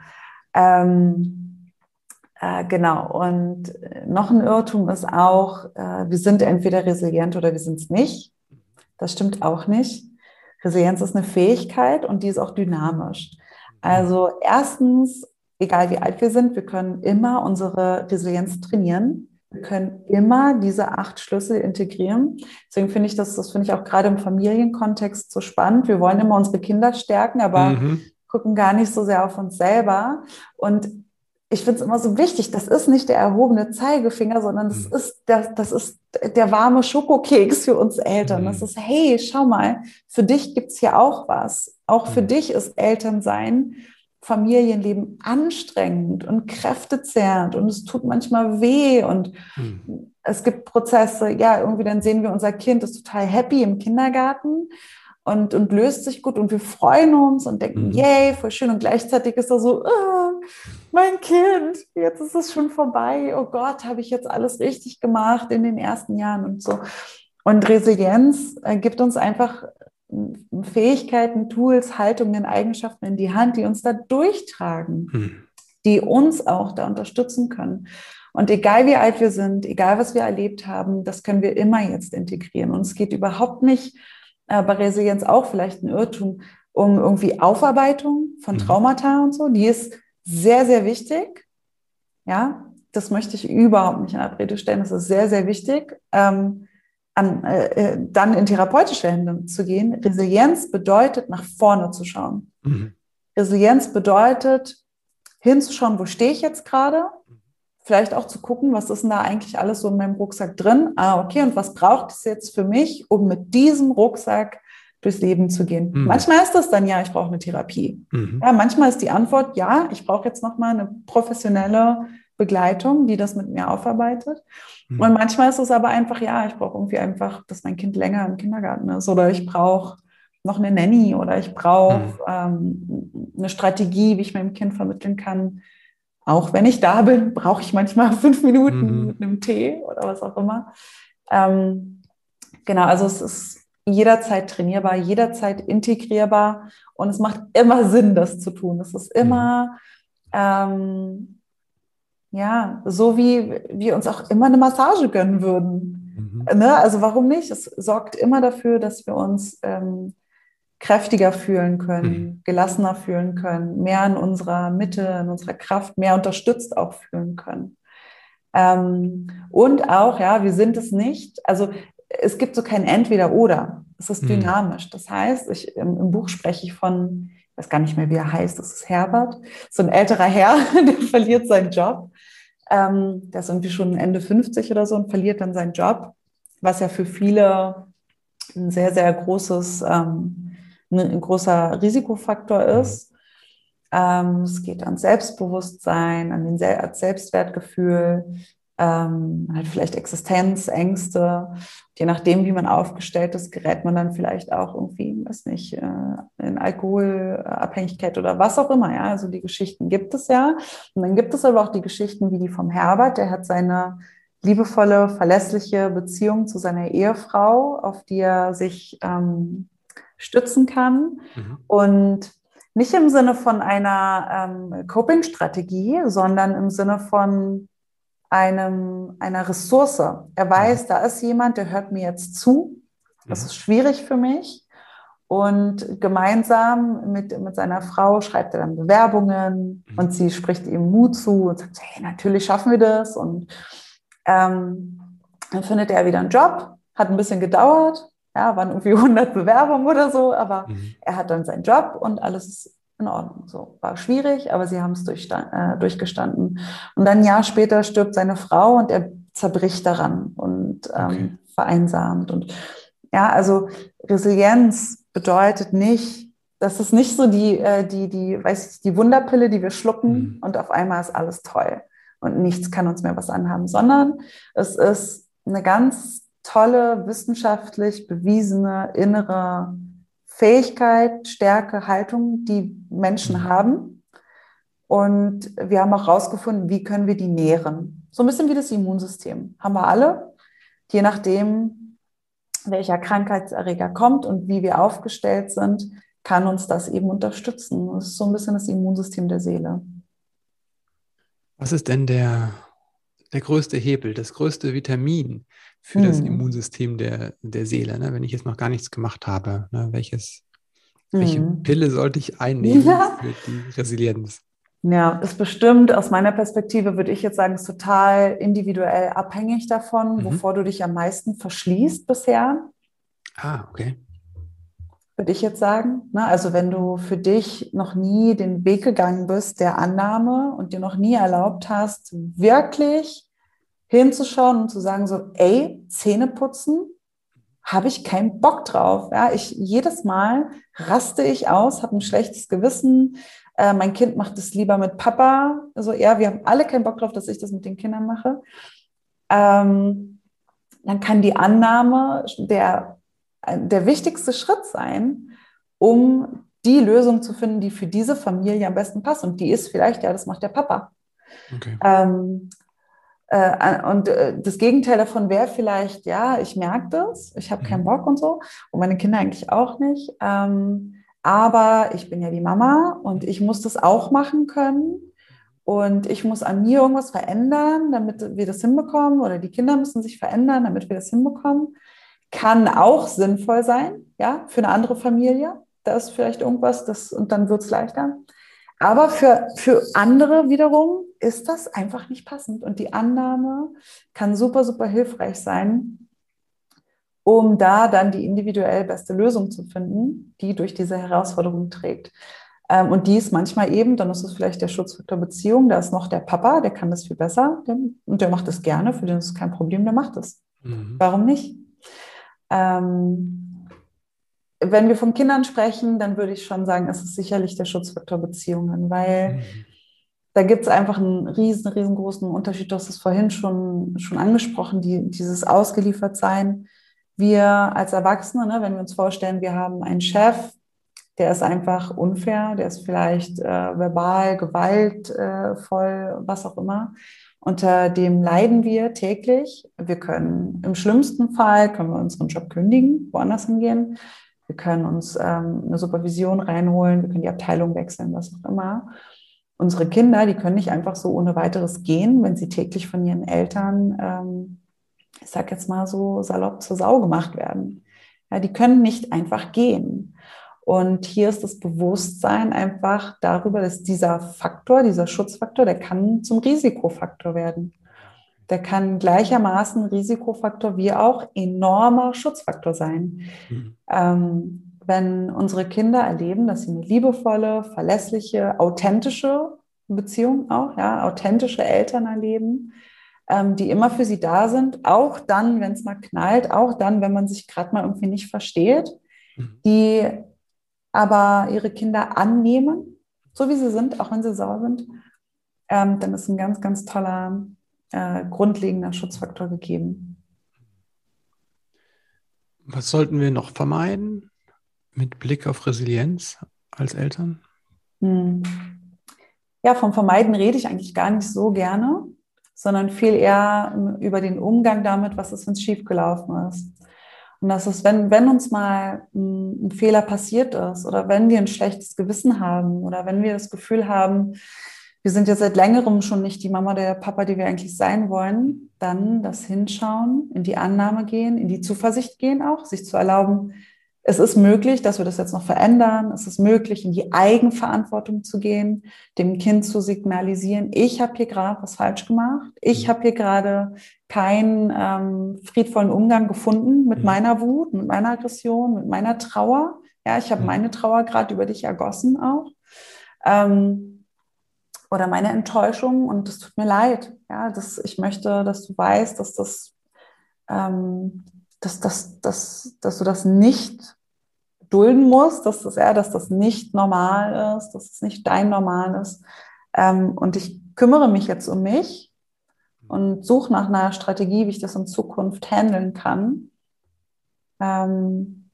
Ähm, äh, genau. Und äh, noch ein Irrtum ist auch, äh, wir sind entweder resilient oder wir sind es nicht. Das stimmt auch nicht. Resilienz ist eine Fähigkeit und die ist auch dynamisch. Also erstens, egal wie alt wir sind, wir können immer unsere Resilienz trainieren. Wir können immer diese acht Schlüssel integrieren. Deswegen finde ich das, das finde ich auch gerade im Familienkontext so spannend. Wir wollen immer unsere Kinder stärken, aber mhm. gucken gar nicht so sehr auf uns selber. Und ich finde es immer so wichtig, das ist nicht der erhobene Zeigefinger, sondern das, mhm. ist, der, das ist der warme Schokokeks für uns Eltern. Das mhm. ist, hey, schau mal, für dich gibt es hier auch was. Auch für mhm. dich ist Elternsein, Familienleben anstrengend und kräftezehrend und es tut manchmal weh und mhm. es gibt Prozesse, ja, irgendwie dann sehen wir, unser Kind ist total happy im Kindergarten und, und löst sich gut und wir freuen uns und denken, mhm. yay, voll schön. Und gleichzeitig ist er so, oh, mein Kind, jetzt ist es schon vorbei. Oh Gott, habe ich jetzt alles richtig gemacht in den ersten Jahren und so. Und Resilienz äh, gibt uns einfach Fähigkeiten, Tools, Haltungen, Eigenschaften in die Hand, die uns da durchtragen, mhm. die uns auch da unterstützen können. Und egal wie alt wir sind, egal was wir erlebt haben, das können wir immer jetzt integrieren. Und es geht überhaupt nicht äh, bei Resilienz auch vielleicht ein Irrtum, um irgendwie Aufarbeitung von mhm. Traumata und so. Die ist sehr, sehr wichtig. Ja, das möchte ich überhaupt nicht in Abrede stellen. Das ist sehr, sehr wichtig. Ähm, an, äh, äh, dann in therapeutische Hände zu gehen. Resilienz bedeutet, nach vorne zu schauen. Mhm. Resilienz bedeutet, hinzuschauen, wo stehe ich jetzt gerade? Vielleicht auch zu gucken, was ist denn da eigentlich alles so in meinem Rucksack drin? Ah, okay, und was braucht es jetzt für mich, um mit diesem Rucksack durchs Leben zu gehen? Mhm. Manchmal ist das dann ja, ich brauche eine Therapie. Mhm. Ja, manchmal ist die Antwort ja, ich brauche jetzt nochmal eine professionelle Begleitung, die das mit mir aufarbeitet. Mhm. Und manchmal ist es aber einfach, ja, ich brauche irgendwie einfach, dass mein Kind länger im Kindergarten ist oder ich brauche noch eine Nanny oder ich brauche mhm. ähm, eine Strategie, wie ich meinem Kind vermitteln kann, auch wenn ich da bin, brauche ich manchmal fünf Minuten mhm. mit einem Tee oder was auch immer. Ähm, genau, also es ist jederzeit trainierbar, jederzeit integrierbar und es macht immer Sinn, das zu tun. Es ist immer, ähm, ja, so wie wir uns auch immer eine Massage gönnen würden. Mhm. Ne? Also warum nicht? Es sorgt immer dafür, dass wir uns ähm, kräftiger fühlen können, mhm. gelassener fühlen können, mehr in unserer Mitte, in unserer Kraft, mehr unterstützt auch fühlen können. Ähm, und auch, ja, wir sind es nicht. Also es gibt so kein Entweder-Oder. Es ist mhm. dynamisch. Das heißt, ich, im, im, Buch spreche ich von, ich weiß gar nicht mehr, wie er heißt, das ist Herbert, so ein älterer Herr, der verliert seinen Job. Ähm, der ist irgendwie schon Ende 50 oder so und verliert dann seinen Job, was ja für viele ein sehr, sehr großes ähm, ein großer Risikofaktor mhm. ist. Ähm, es geht an Selbstbewusstsein, an den Sel Selbstwertgefühl, ähm, halt vielleicht Existenzängste. Je nachdem, wie man aufgestellt ist, gerät man dann vielleicht auch irgendwie, weiß nicht, äh, in Alkoholabhängigkeit oder was auch immer. Ja, also die Geschichten gibt es ja. Und dann gibt es aber auch die Geschichten wie die vom Herbert. Der hat seine liebevolle, verlässliche Beziehung zu seiner Ehefrau, auf die er sich ähm, stützen kann. Mhm. Und nicht im Sinne von einer ähm, Coping-Strategie, sondern im Sinne von einem, einer Ressource. Er weiß, mhm. da ist jemand, der hört mir jetzt zu. Das mhm. ist schwierig für mich. Und gemeinsam mit, mit seiner Frau schreibt er dann Bewerbungen mhm. und sie spricht ihm Mut zu und sagt, hey, natürlich schaffen wir das. Und ähm, dann findet er wieder einen Job, hat ein bisschen gedauert, ja, waren irgendwie 100 Bewerbungen oder so, aber mhm. er hat dann seinen Job und alles ist in Ordnung. So war schwierig, aber sie haben es äh, durchgestanden. Und dann ein Jahr später stirbt seine Frau und er zerbricht daran und ähm, okay. vereinsamt. Und ja, also Resilienz bedeutet nicht, das ist nicht so die, äh, die, die, weiß ich, die Wunderpille, die wir schlucken mhm. und auf einmal ist alles toll und nichts kann uns mehr was anhaben, sondern es ist eine ganz tolle, wissenschaftlich bewiesene innere Fähigkeit, Stärke, Haltung, die Menschen mhm. haben. Und wir haben auch herausgefunden, wie können wir die nähren. So ein bisschen wie das Immunsystem. Haben wir alle, je nachdem, welcher Krankheitserreger kommt und wie wir aufgestellt sind, kann uns das eben unterstützen. Das ist so ein bisschen das Immunsystem der Seele. Was ist denn der, der größte Hebel, das größte Vitamin, für das hm. Immunsystem der, der Seele, ne? wenn ich jetzt noch gar nichts gemacht habe. Ne? Welches, welche hm. Pille sollte ich einnehmen ja. für die Resilienz? Ja, ist bestimmt aus meiner Perspektive, würde ich jetzt sagen, ist total individuell abhängig davon, mhm. wovor du dich am meisten verschließt bisher. Ah, okay. Würde ich jetzt sagen. Ne? Also wenn du für dich noch nie den Weg gegangen bist der Annahme und dir noch nie erlaubt hast, wirklich hinzuschauen und zu sagen so, ey, Zähne putzen, habe ich keinen Bock drauf. Ja, ich jedes Mal raste ich aus, habe ein schlechtes Gewissen, äh, mein Kind macht es lieber mit Papa. Also ja, wir haben alle keinen Bock drauf, dass ich das mit den Kindern mache. Ähm, dann kann die Annahme der, der wichtigste Schritt sein, um die Lösung zu finden, die für diese Familie am besten passt. Und die ist vielleicht, ja, das macht der Papa. Okay. Ähm, äh, und äh, das Gegenteil davon wäre vielleicht, ja, ich merke das, ich habe keinen mhm. Bock und so. Und meine Kinder eigentlich auch nicht. Ähm, aber ich bin ja die Mama und ich muss das auch machen können. Und ich muss an mir irgendwas verändern, damit wir das hinbekommen. Oder die Kinder müssen sich verändern, damit wir das hinbekommen. Kann auch sinnvoll sein, ja, für eine andere Familie. Da ist vielleicht irgendwas, das, und dann wird es leichter. Aber für, für andere wiederum ist das einfach nicht passend. Und die Annahme kann super, super hilfreich sein, um da dann die individuell beste Lösung zu finden, die durch diese Herausforderung trägt. Ähm, und die ist manchmal eben, dann ist es vielleicht der Schutzfaktor Beziehung, da ist noch der Papa, der kann das viel besser und der macht das gerne, für den ist es kein Problem, der macht es. Mhm. Warum nicht? Ähm, wenn wir von Kindern sprechen, dann würde ich schon sagen, es ist sicherlich der Schutzfaktor Beziehungen, weil mhm. da gibt es einfach einen riesen, riesengroßen Unterschied. Du hast es vorhin schon, schon angesprochen, die, dieses Ausgeliefertsein wir als Erwachsene, ne, wenn wir uns vorstellen, wir haben einen Chef, der ist einfach unfair, der ist vielleicht äh, verbal, gewaltvoll, was auch immer. Unter dem leiden wir täglich. Wir können im schlimmsten Fall können wir unseren Job kündigen, woanders hingehen. Wir können uns ähm, eine Supervision reinholen, wir können die Abteilung wechseln, was auch immer. Unsere Kinder, die können nicht einfach so ohne weiteres gehen, wenn sie täglich von ihren Eltern ähm, ich sage jetzt mal so salopp zur Sau gemacht werden. Ja, die können nicht einfach gehen. Und hier ist das Bewusstsein einfach darüber, dass dieser Faktor, dieser Schutzfaktor, der kann zum Risikofaktor werden. Der kann gleichermaßen Risikofaktor wie auch enormer Schutzfaktor sein. Mhm. Ähm, wenn unsere Kinder erleben, dass sie eine liebevolle, verlässliche, authentische Beziehung auch, ja, authentische Eltern erleben, ähm, die immer für sie da sind, auch dann, wenn es mal knallt, auch dann, wenn man sich gerade mal irgendwie nicht versteht, mhm. die aber ihre Kinder annehmen, so wie sie sind, auch wenn sie sauer sind, ähm, dann ist ein ganz, ganz toller, äh, grundlegender Schutzfaktor gegeben. Was sollten wir noch vermeiden mit Blick auf Resilienz als Eltern? Hm. Ja, vom Vermeiden rede ich eigentlich gar nicht so gerne sondern viel eher über den Umgang damit, was ist, wenn es schiefgelaufen ist. Und das ist, wenn, wenn uns mal ein, Fehler passiert ist oder wenn wir ein schlechtes Gewissen haben oder wenn wir das Gefühl haben, wir sind jetzt seit längerem schon nicht die Mama oder der Papa, die wir eigentlich sein wollen, dann das Hinschauen, in die Annahme gehen, in die Zuversicht gehen auch, sich zu erlauben, es ist möglich, dass wir das jetzt noch verändern. Es ist möglich, in die Eigenverantwortung zu gehen, dem Kind zu signalisieren, ich habe hier gerade was falsch gemacht. Ich mhm. habe hier gerade keinen ähm, friedvollen Umgang gefunden mit mhm. meiner Wut, mit meiner Aggression, mit meiner Trauer. Ja, ich habe mhm. meine Trauer gerade über dich ergossen auch. Ähm, oder meine Enttäuschung und es tut mir leid. Ja, das, ich möchte, dass du weißt, dass das ähm, dass, dass, dass, dass du das nicht dulden musst, dass das, ja, dass das nicht normal ist, dass es nicht dein Normal ist. Ähm, und ich kümmere mich jetzt um mich und suche nach einer Strategie, wie ich das in Zukunft handeln kann. Ähm,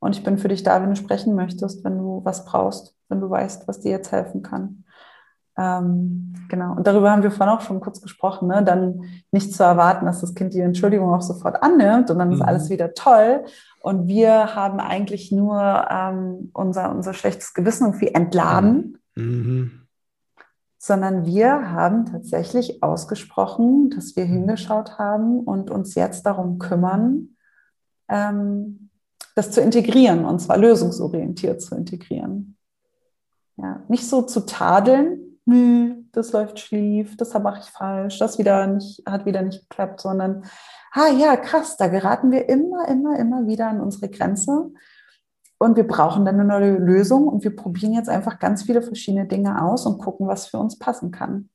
und ich bin für dich da, wenn du sprechen möchtest, wenn du was brauchst, wenn du weißt, was dir jetzt helfen kann. Ähm, genau. Und darüber haben wir vorhin auch schon kurz gesprochen, ne? dann nicht zu erwarten, dass das Kind die Entschuldigung auch sofort annimmt und dann ist mhm. alles wieder toll. Und wir haben eigentlich nur ähm, unser, unser schlechtes Gewissen irgendwie entladen. Mhm. Sondern wir haben tatsächlich ausgesprochen, dass wir mhm. hingeschaut haben und uns jetzt darum kümmern, ähm, das zu integrieren, und zwar lösungsorientiert zu integrieren. Ja, nicht so zu tadeln, das läuft schief, das mache ich falsch, das wieder nicht, hat wieder nicht geklappt, sondern, ah ja, krass, da geraten wir immer, immer, immer wieder an unsere Grenze. Und wir brauchen dann eine neue Lösung und wir probieren jetzt einfach ganz viele verschiedene Dinge aus und gucken, was für uns passen kann.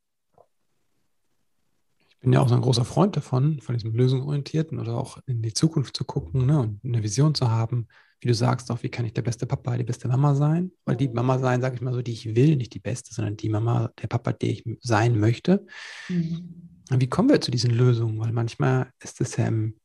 Ich bin ja auch so ein großer Freund davon, von diesem Lösungsorientierten oder auch in die Zukunft zu gucken ne, und eine Vision zu haben. Wie du sagst, auch wie kann ich der beste Papa, die beste Mama sein? Weil die Mama sein, sage ich mal so, die ich will, nicht die beste, sondern die Mama, der Papa, der ich sein möchte. Mhm. Wie kommen wir zu diesen Lösungen? Weil manchmal ist es ja im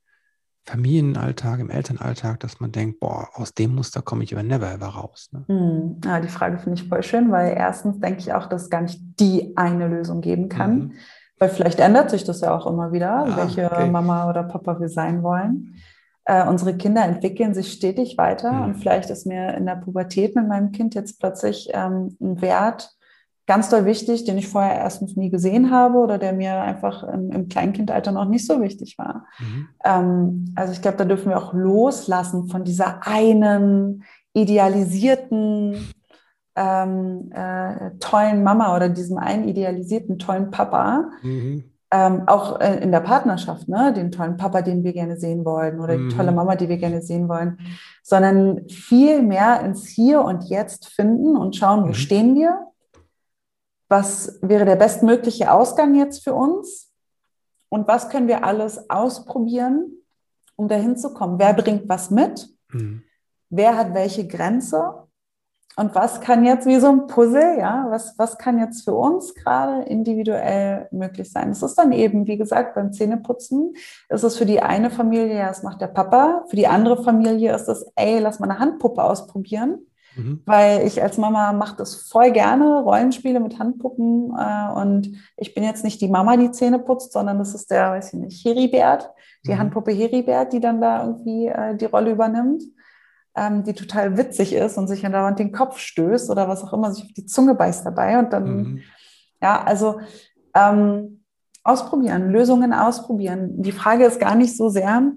Familienalltag, im Elternalltag, dass man denkt, boah, aus dem Muster komme ich aber never ever raus. Ne? Hm. Ja, die Frage finde ich voll schön, weil erstens denke ich auch, dass es gar nicht die eine Lösung geben kann. Mhm. Weil vielleicht ändert sich das ja auch immer wieder, ja, welche okay. Mama oder Papa wir sein wollen. Äh, unsere Kinder entwickeln sich stetig weiter mhm. und vielleicht ist mir in der Pubertät mit meinem Kind jetzt plötzlich ähm, ein Wert ganz doll wichtig, den ich vorher erstens nie gesehen habe oder der mir einfach im, im Kleinkindalter noch nicht so wichtig war. Mhm. Ähm, also ich glaube, da dürfen wir auch loslassen von dieser einen idealisierten ähm, äh, tollen Mama oder diesem einen idealisierten tollen Papa. Mhm. Ähm, auch äh, in der Partnerschaft, ne? den tollen Papa, den wir gerne sehen wollen oder mhm. die tolle Mama, die wir gerne sehen wollen, sondern viel mehr ins Hier und Jetzt finden und schauen, wo mhm. stehen wir, was wäre der bestmögliche Ausgang jetzt für uns und was können wir alles ausprobieren, um dahin zu kommen. Wer bringt was mit? Mhm. Wer hat welche Grenze? Und was kann jetzt wie so ein Puzzle, ja, was, was kann jetzt für uns gerade individuell möglich sein? Es ist dann eben, wie gesagt, beim Zähneputzen ist es für die eine Familie, ja, das macht der Papa. Für die andere Familie ist es, ey, lass mal eine Handpuppe ausprobieren. Mhm. Weil ich als Mama mache das voll gerne, Rollenspiele mit Handpuppen. Äh, und ich bin jetzt nicht die Mama, die Zähne putzt, sondern das ist der, weiß ich nicht, Heribert, die mhm. Handpuppe Heribert, die dann da irgendwie äh, die Rolle übernimmt, ähm, die total witzig ist und sich dann dauernd den Kopf stößt oder was auch immer, sich auf die Zunge beißt dabei. Und dann, mhm. ja, also ähm, ausprobieren, Lösungen ausprobieren. Die Frage ist gar nicht so sehr,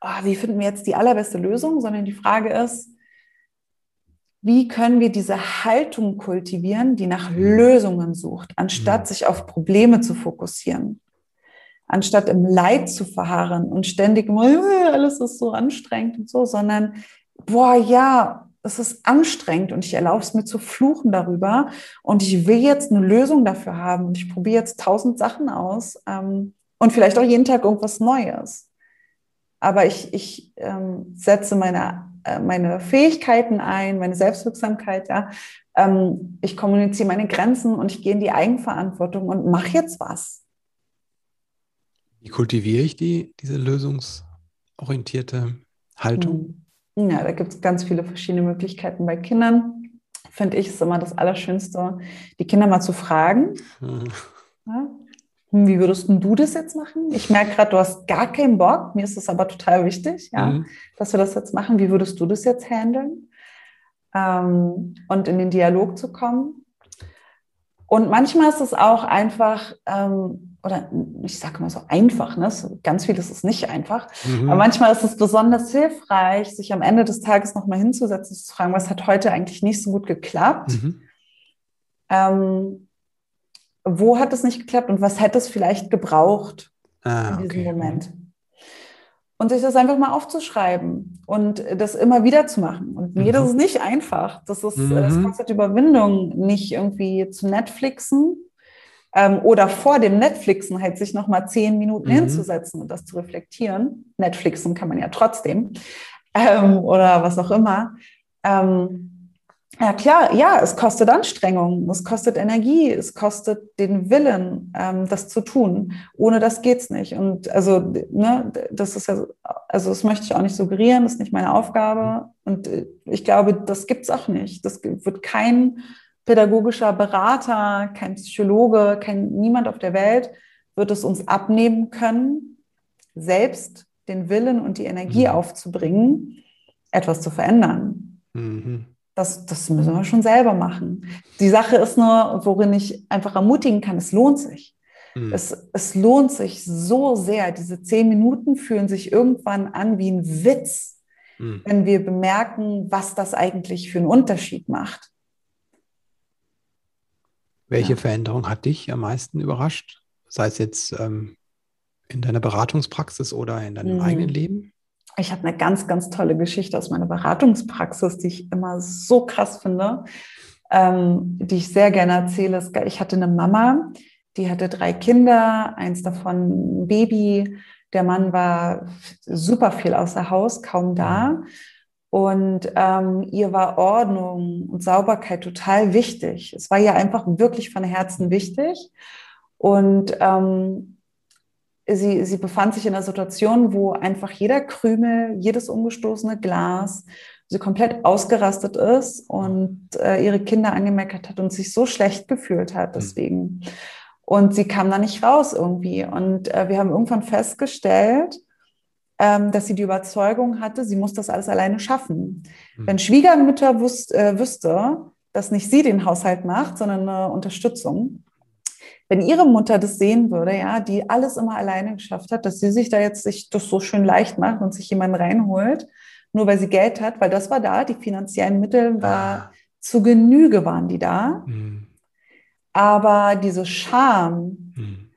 oh, wie finden wir jetzt die allerbeste Lösung, sondern die Frage ist, wie können wir diese Haltung kultivieren, die nach Lösungen sucht, anstatt mhm. sich auf Probleme zu fokussieren, anstatt im Leid zu verharren und ständig immer, äh, alles ist so anstrengend und so, sondern, boah, ja, es ist anstrengend und ich erlaube es mir zu fluchen darüber und ich will jetzt eine Lösung dafür haben und ich probiere jetzt tausend Sachen aus ähm, und vielleicht auch jeden Tag irgendwas Neues. Aber ich, ich ähm, setze meine meine Fähigkeiten ein, meine Selbstwirksamkeit, ja. Ähm, ich kommuniziere meine Grenzen und ich gehe in die Eigenverantwortung und mache jetzt was. Wie kultiviere ich die, diese lösungsorientierte Haltung? Hm. Ja, da gibt es ganz viele verschiedene Möglichkeiten bei Kindern. Finde ich, ist immer das Allerschönste, die Kinder mal zu fragen. Hm. Ja, wie würdest du das jetzt machen? Ich merke gerade, du hast gar keinen Bock. Mir ist es aber total wichtig, ja, mhm. dass wir das jetzt machen. Wie würdest du das jetzt handeln? Ähm, und in den Dialog zu kommen. Und manchmal ist es auch einfach, ähm, oder ich sage mal so einfach, ne? ganz viel ist es nicht einfach, mhm. aber manchmal ist es besonders hilfreich, sich am Ende des Tages nochmal hinzusetzen, zu fragen, was hat heute eigentlich nicht so gut geklappt. Mhm. Ähm, wo hat es nicht geklappt und was hätte es vielleicht gebraucht ah, in diesem okay. Moment. Und sich das einfach mal aufzuschreiben und das immer wieder zu machen. Und mir mhm. das ist nicht einfach. Das ist, mhm. das kostet Überwindung, nicht irgendwie zu Netflixen ähm, oder vor dem Netflixen halt sich nochmal zehn Minuten mhm. hinzusetzen und das zu reflektieren. Netflixen kann man ja trotzdem ähm, oder was auch immer. Ähm, ja, klar, ja, es kostet Anstrengung, es kostet Energie, es kostet den Willen, ähm, das zu tun. Ohne das geht's nicht. Und also, ne, das ist ja, also das möchte ich auch nicht suggerieren, das ist nicht meine Aufgabe. Und äh, ich glaube, das gibt's auch nicht. Das wird kein pädagogischer Berater, kein Psychologe, kein niemand auf der Welt wird es uns abnehmen können, selbst den Willen und die Energie mhm. aufzubringen, etwas zu verändern. Mhm. Das, das müssen wir schon selber machen. Die Sache ist nur, worin ich einfach ermutigen kann, es lohnt sich. Mhm. Es, es lohnt sich so sehr. Diese zehn Minuten fühlen sich irgendwann an wie ein Witz, mhm. wenn wir bemerken, was das eigentlich für einen Unterschied macht. Welche ja. Veränderung hat dich am meisten überrascht? Sei es jetzt ähm, in deiner Beratungspraxis oder in deinem mhm. eigenen Leben? Ich habe eine ganz, ganz tolle Geschichte aus meiner Beratungspraxis, die ich immer so krass finde, ähm, die ich sehr gerne erzähle. Ich hatte eine Mama, die hatte drei Kinder, eins davon ein Baby. Der Mann war super viel außer Haus, kaum da. Und ähm, ihr war Ordnung und Sauberkeit total wichtig. Es war ihr einfach wirklich von Herzen wichtig. Und ähm, sie, sie befand sich in einer Situation, wo einfach jeder Krümel, jedes umgestoßene Glas, sie komplett ausgerastet ist und äh, ihre Kinder angemeckert hat und sich so schlecht gefühlt hat mhm. deswegen. Und sie kam da nicht raus irgendwie. Und äh, wir haben irgendwann festgestellt, ähm, dass sie die Überzeugung hatte, sie muss das alles alleine schaffen. Mhm. Wenn Schwiegermütter wüs äh, wüsste, dass nicht sie den Haushalt macht, sondern eine Unterstützung, wenn ihre Mutter das sehen würde, ja, die alles immer alleine geschafft hat, dass sie sich da jetzt sich das so schön leicht macht und sich jemanden reinholt, nur weil sie Geld hat, weil das war da, die finanziellen Mittel war ah. zu Genüge waren die da. Mhm. Aber diese Scham, mhm.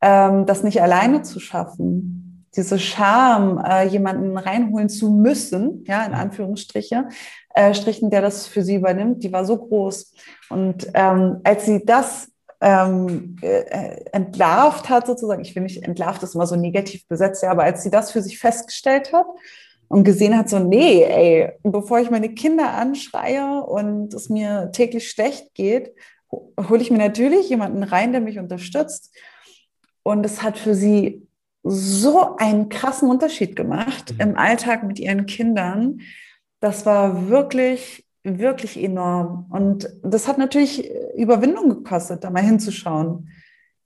ähm, das nicht alleine zu schaffen, diese Scham, äh, jemanden reinholen zu müssen, ja, in mhm. Anführungsstriche, äh, Strichen, der das für sie übernimmt, die war so groß. Und ähm, als sie das ähm, äh, entlarvt hat, sozusagen, ich finde nicht, entlarvt ist immer so negativ besetzt, ja, aber als sie das für sich festgestellt hat und gesehen hat, so, nee, ey, bevor ich meine Kinder anschreie und es mir täglich schlecht geht, hole ich mir natürlich jemanden rein, der mich unterstützt. Und es hat für sie so einen krassen Unterschied gemacht mhm. im Alltag mit ihren Kindern. Das war wirklich, wirklich enorm. Und das hat natürlich Überwindung gekostet, da mal hinzuschauen.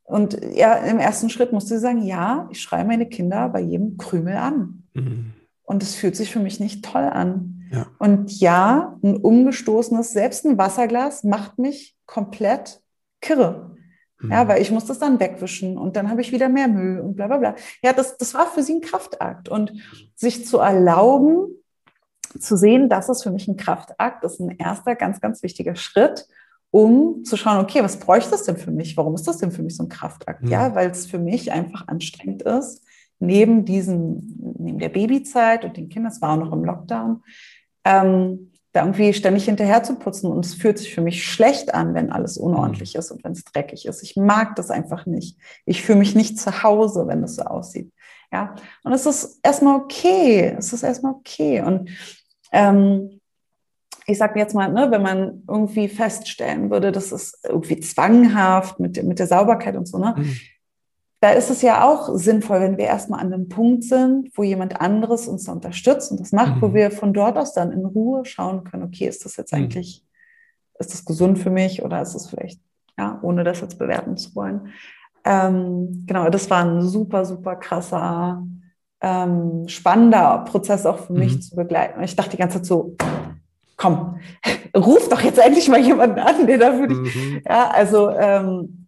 Und ja, im ersten Schritt musste sie sagen, ja, ich schreie meine Kinder bei jedem Krümel an. Mhm. Und es fühlt sich für mich nicht toll an. Ja. Und ja, ein umgestoßenes, selbst ein Wasserglas macht mich komplett kirre. Mhm. Ja, weil ich muss das dann wegwischen und dann habe ich wieder mehr Müll und bla bla bla. Ja, das, das war für sie ein Kraftakt. Und sich zu erlauben, zu sehen, das ist für mich ein Kraftakt, ist ein erster ganz, ganz wichtiger Schritt, um zu schauen, okay, was bräuchte es denn für mich? Warum ist das denn für mich so ein Kraftakt? Mhm. Ja, weil es für mich einfach anstrengend ist, neben diesem, neben der Babyzeit und den Kindern, es war auch noch im Lockdown, ähm, da irgendwie ständig hinterher zu putzen. Und es fühlt sich für mich schlecht an, wenn alles unordentlich ist und wenn es dreckig ist. Ich mag das einfach nicht. Ich fühle mich nicht zu Hause, wenn es so aussieht. Ja, und es ist erstmal okay. Es ist erstmal okay. Und ähm, ich sage jetzt mal, ne, wenn man irgendwie feststellen würde, das ist irgendwie zwanghaft mit, mit der Sauberkeit und so, ne, mhm da ist es ja auch sinnvoll, wenn wir erstmal an einem Punkt sind, wo jemand anderes uns unterstützt und das macht, mhm. wo wir von dort aus dann in Ruhe schauen können, okay, ist das jetzt mhm. eigentlich, ist das gesund für mich oder ist es vielleicht, ja, ohne das jetzt bewerten zu wollen. Ähm, genau, das war ein super, super krasser, ähm, spannender Prozess auch für mich mhm. zu begleiten. Und ich dachte die ganze Zeit so, komm, ruf doch jetzt endlich mal jemanden an, der dafür dich, mhm. ja, also ähm,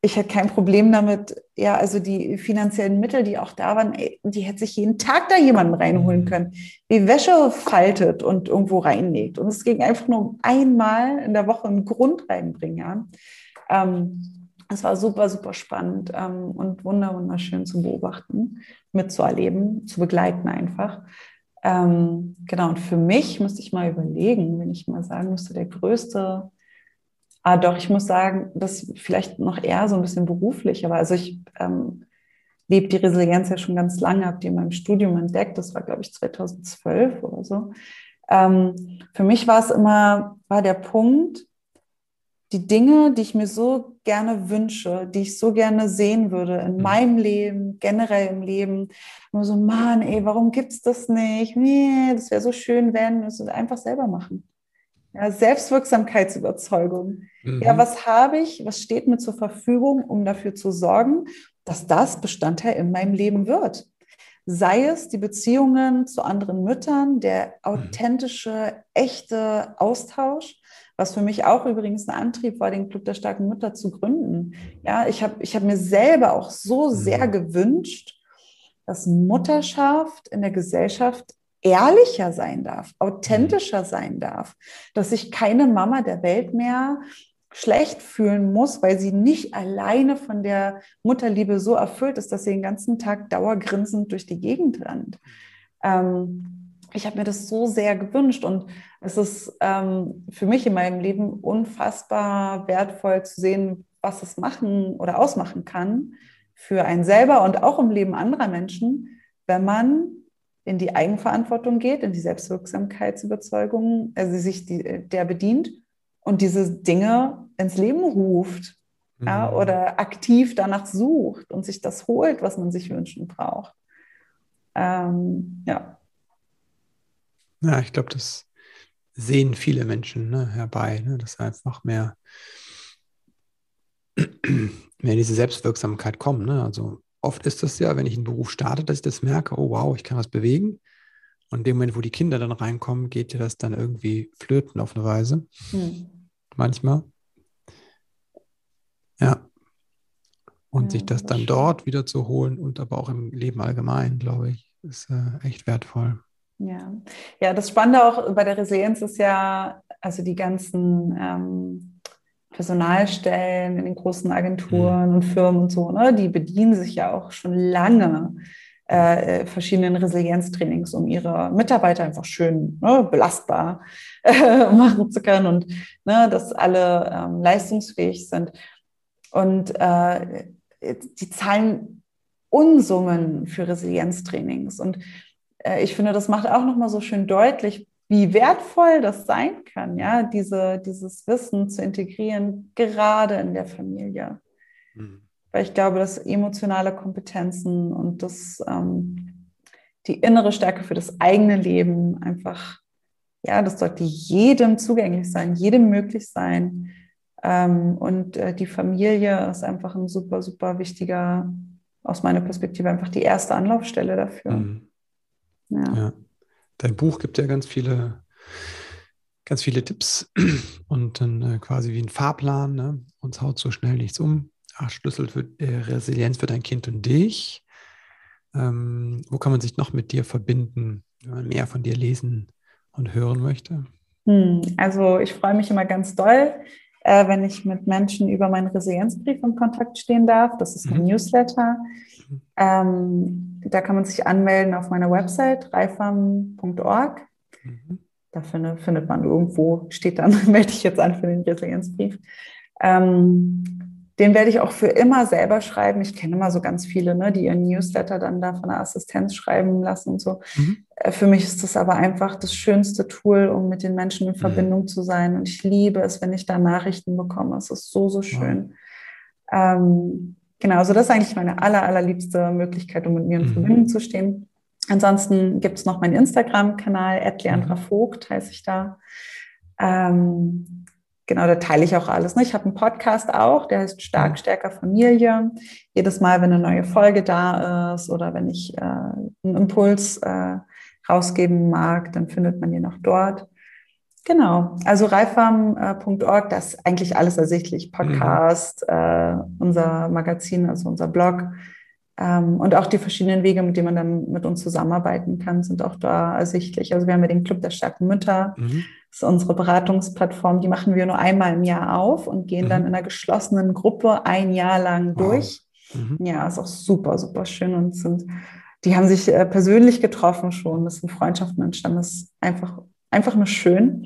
ich hätte kein Problem damit, ja, also die finanziellen Mittel, die auch da waren, ey, die hätte sich jeden Tag da jemanden reinholen mhm. können, die Wäsche faltet und irgendwo reinlegt. Und es ging einfach nur um einmal in der Woche einen Grund reinbringen. Ja. Ähm, es war super, super spannend ähm, und wunder, wunderschön zu beobachten, mitzuerleben, zu begleiten einfach. Ähm, genau, und für mich müsste ich mal überlegen, wenn ich mal sagen müsste, der größte Ah, doch, ich muss sagen, das vielleicht noch eher so ein bisschen beruflich, aber also ich ähm, lebe die Resilienz ja schon ganz lange, habe die in meinem Studium entdeckt, das war, glaube ich, 2012 oder so. Ähm, für mich war es immer, war der Punkt, die Dinge, die ich mir so gerne wünsche, die ich so gerne sehen würde in mhm. meinem Leben, generell im Leben, nur so, Mann, ey, warum gibt es das nicht? Nee, das wäre so schön, wenn wir es einfach selber machen. Ja, Selbstwirksamkeitsüberzeugung. Mhm. Ja, was habe ich, was steht mir zur Verfügung, um dafür zu sorgen, dass das Bestandteil in meinem Leben wird? Sei es die Beziehungen zu anderen Müttern, der authentische, echte Austausch, was für mich auch übrigens ein Antrieb war, den Club der starken Mütter zu gründen. Ja, ich habe ich hab mir selber auch so sehr mhm. gewünscht, dass Mutterschaft in der Gesellschaft ehrlicher sein darf, authentischer sein darf, dass ich keine Mama der Welt mehr schlecht fühlen muss, weil sie nicht alleine von der Mutterliebe so erfüllt ist, dass sie den ganzen Tag dauergrinsend durch die Gegend rennt. Ähm, ich habe mir das so sehr gewünscht und es ist ähm, für mich in meinem Leben unfassbar wertvoll zu sehen, was es machen oder ausmachen kann für einen selber und auch im Leben anderer Menschen, wenn man in die Eigenverantwortung geht, in die Selbstwirksamkeitsüberzeugung, also sich die, der bedient und diese Dinge ins Leben ruft mhm. ja, oder aktiv danach sucht und sich das holt, was man sich wünscht und braucht. Ähm, ja. Ja, ich glaube, das sehen viele Menschen ne, herbei, ne, dass einfach mehr, mehr in diese Selbstwirksamkeit kommen. Ne? Also oft ist das ja, wenn ich einen Beruf starte, dass ich das merke, oh wow, ich kann was bewegen. Und in dem Moment, wo die Kinder dann reinkommen, geht ja das dann irgendwie flöten auf eine Weise. Hm. Manchmal. Ja. Und ja, sich das dann schön. dort wieder zu holen und aber auch im Leben allgemein, glaube ich, ist äh, echt wertvoll. Ja. ja, das Spannende auch bei der Resilienz ist ja, also die ganzen ähm, Personalstellen in den großen Agenturen mhm. und Firmen und so, ne, die bedienen sich ja auch schon lange äh, verschiedenen Resilienztrainings, um ihre Mitarbeiter einfach schön ne, belastbar äh, machen zu können und ne, dass alle ähm, leistungsfähig sind. Und äh, die zahlen Unsummen für Resilienztrainings. Und äh, ich finde, das macht auch nochmal so schön deutlich, wie wertvoll das sein kann, ja, diese, dieses Wissen zu integrieren, gerade in der Familie. Mhm. Weil ich glaube, dass emotionale Kompetenzen und das, ähm, die innere Stärke für das eigene Leben einfach, ja, das sollte jedem zugänglich sein, jedem möglich sein. Ähm, und äh, die Familie ist einfach ein super, super wichtiger, aus meiner Perspektive, einfach die erste Anlaufstelle dafür. Mhm. Ja. ja. Dein Buch gibt ja ganz viele, ganz viele Tipps und dann äh, quasi wie ein Fahrplan. Ne? Uns haut so schnell nichts um. Acht Schlüssel für äh, Resilienz für dein Kind und dich. Ähm, wo kann man sich noch mit dir verbinden, wenn man mehr von dir lesen und hören möchte? Hm, also ich freue mich immer ganz doll, äh, wenn ich mit Menschen über meinen Resilienzbrief in Kontakt stehen darf. Das ist mein mhm. Newsletter. Mhm. Ähm, da kann man sich anmelden auf meiner Website reifam.org. Mhm. Da findet, findet man irgendwo, steht dann, melde ich jetzt an für den Resilienzbrief. Ähm, den werde ich auch für immer selber schreiben. Ich kenne immer so ganz viele, ne, die ihren Newsletter dann da von der Assistenz schreiben lassen und so. Mhm. Äh, für mich ist das aber einfach das schönste Tool, um mit den Menschen in mhm. Verbindung mhm. zu sein. Und ich liebe es, wenn ich da Nachrichten bekomme. Es ist so, so schön. Wow. Ähm, genau, also das ist eigentlich meine aller, allerliebste Möglichkeit, um mit mir in mhm. Verbindung zu stehen. Ansonsten gibt es noch meinen Instagram-Kanal, Leandra. Vogt heiße ich da. Ähm, genau, da teile ich auch alles. Ne? Ich habe einen Podcast auch, der heißt Stark, mhm. Stärker Familie. Jedes Mal, wenn eine neue Folge da ist oder wenn ich äh, einen Impuls äh, rausgeben mag, dann findet man ihn auch dort. Genau, also reifam.org, das ist eigentlich alles ersichtlich. Podcast, mhm. äh, unser Magazin, also unser Blog. Ähm, und auch die verschiedenen Wege, mit denen man dann mit uns zusammenarbeiten kann, sind auch da ersichtlich. Also wir haben ja den Club der starken Mütter. Mhm. Das ist unsere Beratungsplattform. Die machen wir nur einmal im Jahr auf und gehen mhm. dann in einer geschlossenen Gruppe ein Jahr lang durch. Wow. Mhm. Ja, ist auch super, super schön und sind, die haben sich äh, persönlich getroffen schon. Das sind Freundschaften entstanden. Das ist einfach, einfach nur schön.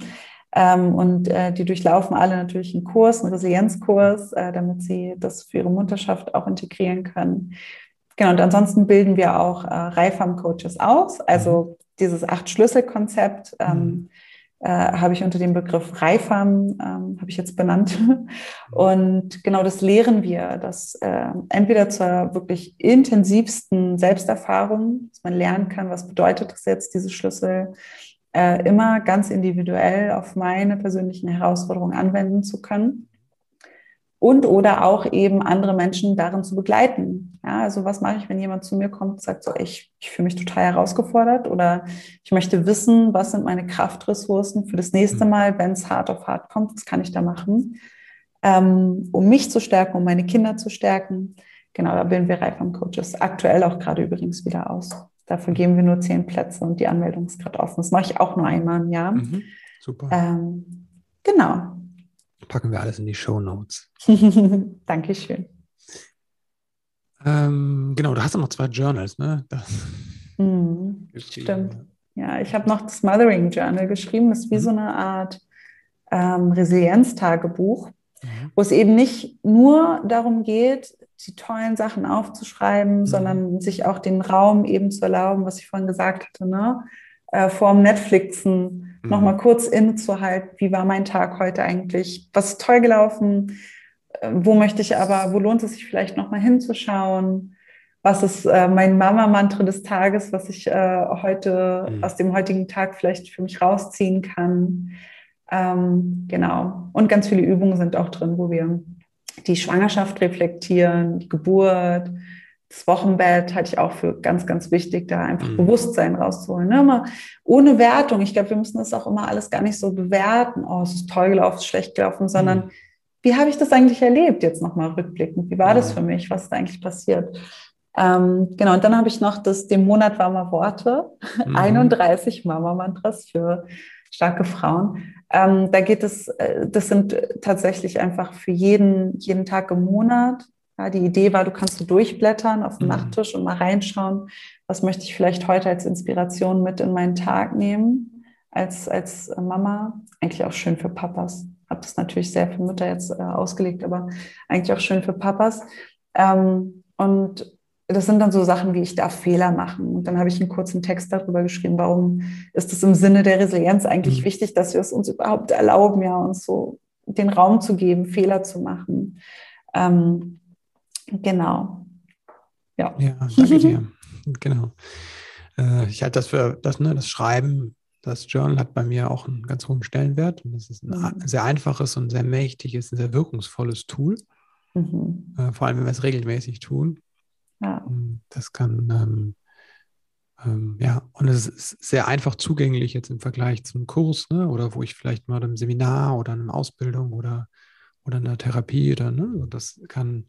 Ähm, und äh, die durchlaufen alle natürlich einen Kurs, einen Resilienzkurs, äh, damit sie das für ihre Mutterschaft auch integrieren können. Genau, und ansonsten bilden wir auch äh, Reifam-Coaches aus. Also mhm. dieses Acht-Schlüssel-Konzept ähm, mhm. äh, habe ich unter dem Begriff Reifam, ähm, habe ich jetzt benannt. Und genau das lehren wir, dass äh, entweder zur wirklich intensivsten Selbsterfahrung, dass man lernen kann, was bedeutet das jetzt, diese Schlüssel, äh, immer ganz individuell auf meine persönlichen Herausforderungen anwenden zu können und oder auch eben andere Menschen darin zu begleiten. Ja, also was mache ich, wenn jemand zu mir kommt und sagt so, ich, ich fühle mich total herausgefordert oder ich möchte wissen, was sind meine Kraftressourcen für das nächste mhm. Mal, wenn es hart auf hart kommt, was kann ich da machen, ähm, um mich zu stärken, um meine Kinder zu stärken. Genau, da bilden wir Reifam Coaches aktuell auch gerade übrigens wieder aus. Dafür geben wir nur zehn Plätze und die Anmeldung ist gerade offen. Das mache ich auch nur einmal im Jahr. Mhm, super. Ähm, genau. packen wir alles in die Show Notes. Dankeschön. Ähm, genau, du hast ja noch zwei Journals, ne? Mm, stimmt. Ja, ich habe noch das Mothering Journal geschrieben. Das ist wie mhm. so eine Art ähm, Resilienztagebuch, mhm. wo es eben nicht nur darum geht, die tollen Sachen aufzuschreiben, mhm. sondern sich auch den Raum eben zu erlauben, was ich vorhin gesagt hatte, ne? Äh, vorm Netflixen mhm. nochmal kurz innezuhalten, wie war mein Tag heute eigentlich, was ist toll gelaufen, äh, wo möchte ich aber, wo lohnt es sich vielleicht nochmal hinzuschauen, was ist äh, mein Mama-Mantra des Tages, was ich äh, heute mhm. aus dem heutigen Tag vielleicht für mich rausziehen kann. Ähm, genau. Und ganz viele Übungen sind auch drin, wo wir die Schwangerschaft reflektieren, die Geburt, das Wochenbett halte ich auch für ganz, ganz wichtig, da einfach mhm. Bewusstsein rauszuholen. Ne? Immer ohne Wertung. Ich glaube, wir müssen das auch immer alles gar nicht so bewerten. Oh, es ist toll gelaufen, es ist schlecht gelaufen, sondern mhm. wie habe ich das eigentlich erlebt, jetzt nochmal rückblickend? Wie war das für mich? Was ist eigentlich passiert? Ähm, genau, und dann habe ich noch das, den Monat warmer Worte, mhm. 31 Mama-Mantras für starke Frauen. Ähm, da geht es, äh, das sind tatsächlich einfach für jeden, jeden Tag im Monat. Ja, die Idee war, du kannst du durchblättern auf dem mhm. Nachttisch und mal reinschauen, was möchte ich vielleicht heute als Inspiration mit in meinen Tag nehmen, als, als Mama. Eigentlich auch schön für Papas. Habe das natürlich sehr für Mütter jetzt äh, ausgelegt, aber eigentlich auch schön für Papas. Ähm, und das sind dann so Sachen wie, ich darf Fehler machen. Und dann habe ich einen kurzen Text darüber geschrieben, warum ist es im Sinne der Resilienz eigentlich mhm. wichtig, dass wir es uns überhaupt erlauben, ja, uns so den Raum zu geben, Fehler zu machen. Ähm, genau. Ja. ja, danke dir. genau. Äh, ich halte das für das, ne, das Schreiben, das Journal hat bei mir auch einen ganz hohen Stellenwert. Und das ist ein mhm. sehr einfaches und sehr mächtiges, ein sehr wirkungsvolles Tool. Mhm. Äh, vor allem, wenn wir es regelmäßig tun. Ja. Das kann, ähm, ähm, ja, und es ist sehr einfach zugänglich jetzt im Vergleich zum Kurs, ne? oder wo ich vielleicht mal einem Seminar oder einer Ausbildung oder, oder einer Therapie oder, ne? das kann,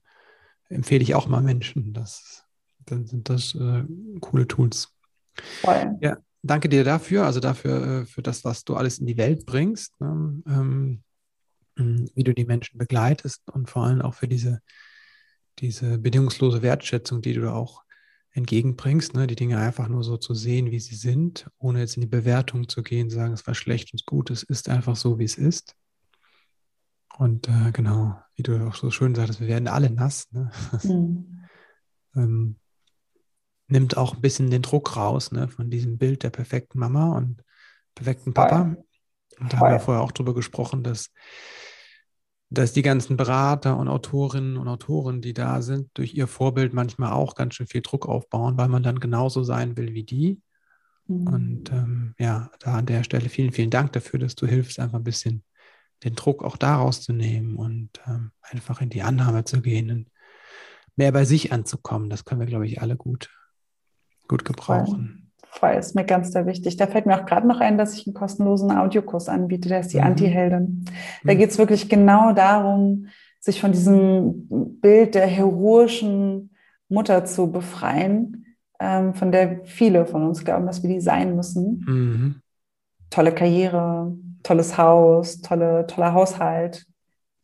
empfehle ich auch mal Menschen. Das, dann sind das äh, coole Tools. Voll. Ja, danke dir dafür, also dafür, äh, für das, was du alles in die Welt bringst, ne? ähm, wie du die Menschen begleitest und vor allem auch für diese diese bedingungslose Wertschätzung, die du auch entgegenbringst, ne? die Dinge einfach nur so zu sehen, wie sie sind, ohne jetzt in die Bewertung zu gehen, sagen, es war schlecht und gut, es ist einfach so, wie es ist. Und äh, genau, wie du auch so schön sagtest, wir werden alle nass. Ne? Mhm. ähm, nimmt auch ein bisschen den Druck raus ne? von diesem Bild der perfekten Mama und perfekten Papa. Und da haben wir vorher auch drüber gesprochen, dass dass die ganzen Berater und Autorinnen und Autoren, die da sind, durch ihr Vorbild manchmal auch ganz schön viel Druck aufbauen, weil man dann genauso sein will wie die. Mhm. Und ähm, ja, da an der Stelle vielen, vielen Dank dafür, dass du hilfst, einfach ein bisschen den Druck auch daraus zu nehmen und ähm, einfach in die Annahme zu gehen und mehr bei sich anzukommen. Das können wir, glaube ich, alle gut, gut gebrauchen voll, ist mir ganz sehr wichtig. Da fällt mir auch gerade noch ein, dass ich einen kostenlosen Audiokurs anbiete, der ist die mhm. Anti-Heldin. Da mhm. geht es wirklich genau darum, sich von diesem Bild der heroischen Mutter zu befreien, ähm, von der viele von uns glauben, dass wir die sein müssen. Mhm. Tolle Karriere, tolles Haus, tolle, toller Haushalt,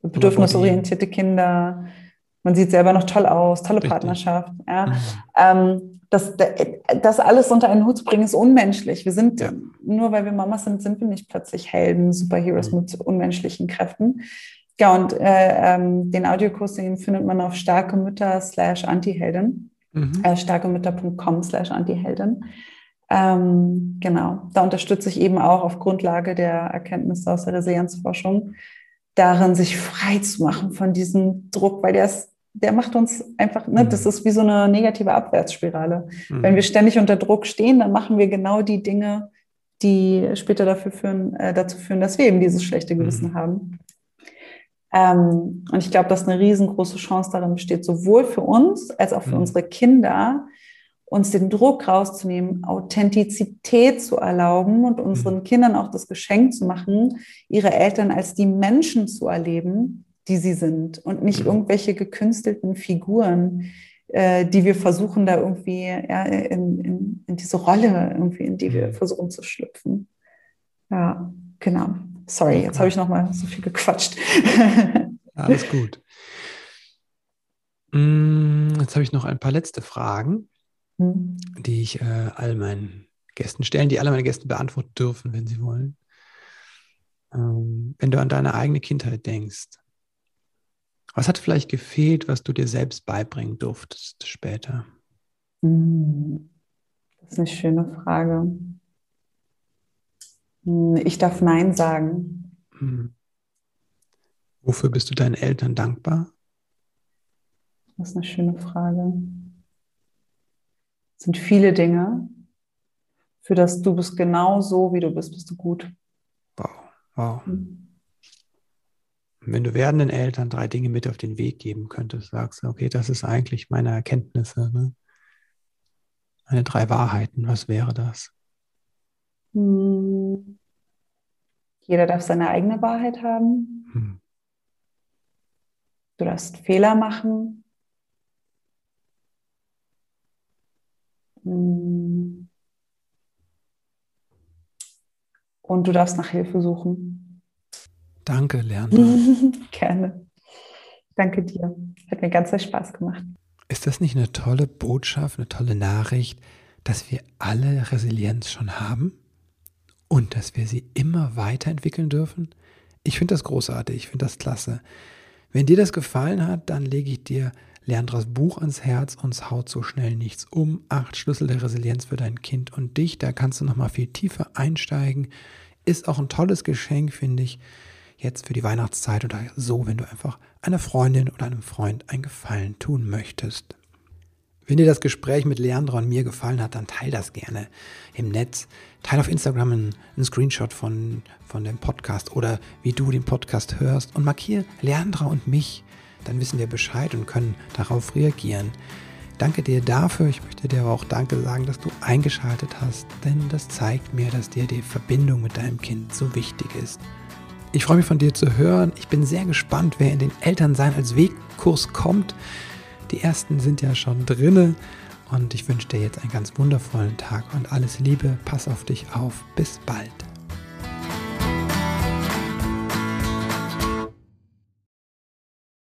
bedürfnisorientierte Kinder. Man sieht selber noch toll aus, tolle Richtig. Partnerschaft. Ja. Mhm. Ähm, das, das alles unter einen Hut zu bringen, ist unmenschlich. Wir sind, ja. nur weil wir Mamas sind, sind wir nicht plötzlich Helden, Superheroes mhm. mit unmenschlichen Kräften. Ja, und äh, ähm, den Audiokurs, den findet man auf starke Mütter slash Antihelden, mhm. äh, starkemütter.com slash Antihelden. Ähm, genau, da unterstütze ich eben auch auf Grundlage der Erkenntnisse aus der Resilienzforschung darin, sich frei zu machen von diesem Druck, weil der ist der macht uns einfach, ne, das mhm. ist wie so eine negative Abwärtsspirale. Mhm. Wenn wir ständig unter Druck stehen, dann machen wir genau die Dinge, die später dafür führen, äh, dazu führen, dass wir eben dieses schlechte Gewissen mhm. haben. Ähm, und ich glaube, dass eine riesengroße Chance darin besteht, sowohl für uns als auch für mhm. unsere Kinder, uns den Druck rauszunehmen, Authentizität zu erlauben und unseren mhm. Kindern auch das Geschenk zu machen, ihre Eltern als die Menschen zu erleben, die sie sind und nicht mhm. irgendwelche gekünstelten Figuren, äh, die wir versuchen, da irgendwie ja, in, in, in, diese Rolle irgendwie, in die wir mhm. versuchen zu schlüpfen. Ja, genau. Sorry, jetzt habe ich noch mal so viel gequatscht. Alles gut. Mm, jetzt habe ich noch ein paar letzte Fragen, hm. die ich äh, all meinen Gästen stellen, die alle meine Gäste beantworten dürfen, wenn sie wollen. Ähm, wenn du an deine eigene Kindheit denkst, was hat vielleicht gefehlt, was du dir selbst beibringen durftest später? Hm. Das ist eine schöne Frage. Hm, ich darf Nein sagen. Hm. Wofür bist du deinen Eltern dankbar? Das ist eine schöne Frage. Sind viele Dinge, für das du bist genau so, wie du bist, bist du gut. Wow, wow. Mhm. Wenn du werdenden Eltern drei Dinge mit auf den Weg geben könntest, sagst du, okay, das ist eigentlich meine Erkenntnisse, ne? Meine drei Wahrheiten, was wäre das? Hm. Jeder darf seine eigene Wahrheit haben. Hm. Du darfst Fehler machen. Und du darfst nach Hilfe suchen. Danke, Lerner. Gerne. Danke dir. Hat mir ganz viel Spaß gemacht. Ist das nicht eine tolle Botschaft, eine tolle Nachricht, dass wir alle Resilienz schon haben und dass wir sie immer weiterentwickeln dürfen? Ich finde das großartig, ich finde das klasse. Wenn dir das gefallen hat, dann lege ich dir Leandras Buch ans Herz, uns haut so schnell nichts um. Acht Schlüssel der Resilienz für dein Kind und dich. Da kannst du nochmal viel tiefer einsteigen. Ist auch ein tolles Geschenk, finde ich jetzt für die Weihnachtszeit oder so, wenn du einfach einer Freundin oder einem Freund einen Gefallen tun möchtest. Wenn dir das Gespräch mit Leandra und mir gefallen hat, dann teile das gerne im Netz. Teile auf Instagram einen, einen, Screenshot von, von dem Podcast oder wie du den Podcast hörst und markiere Leandra und mich. Dann wissen wir Bescheid und können darauf reagieren. Danke dir dafür. Ich möchte dir aber auch Danke sagen, dass du eingeschaltet hast, denn das zeigt mir, dass dir die Verbindung mit deinem Kind so wichtig ist. Ich freue mich von dir zu hören. Ich bin sehr gespannt, wer in den Elternsein als Wegkurs kommt. Die ersten sind ja schon drinne und ich wünsche dir jetzt einen ganz wundervollen Tag und alles Liebe. Pass auf dich auf. Bis bald.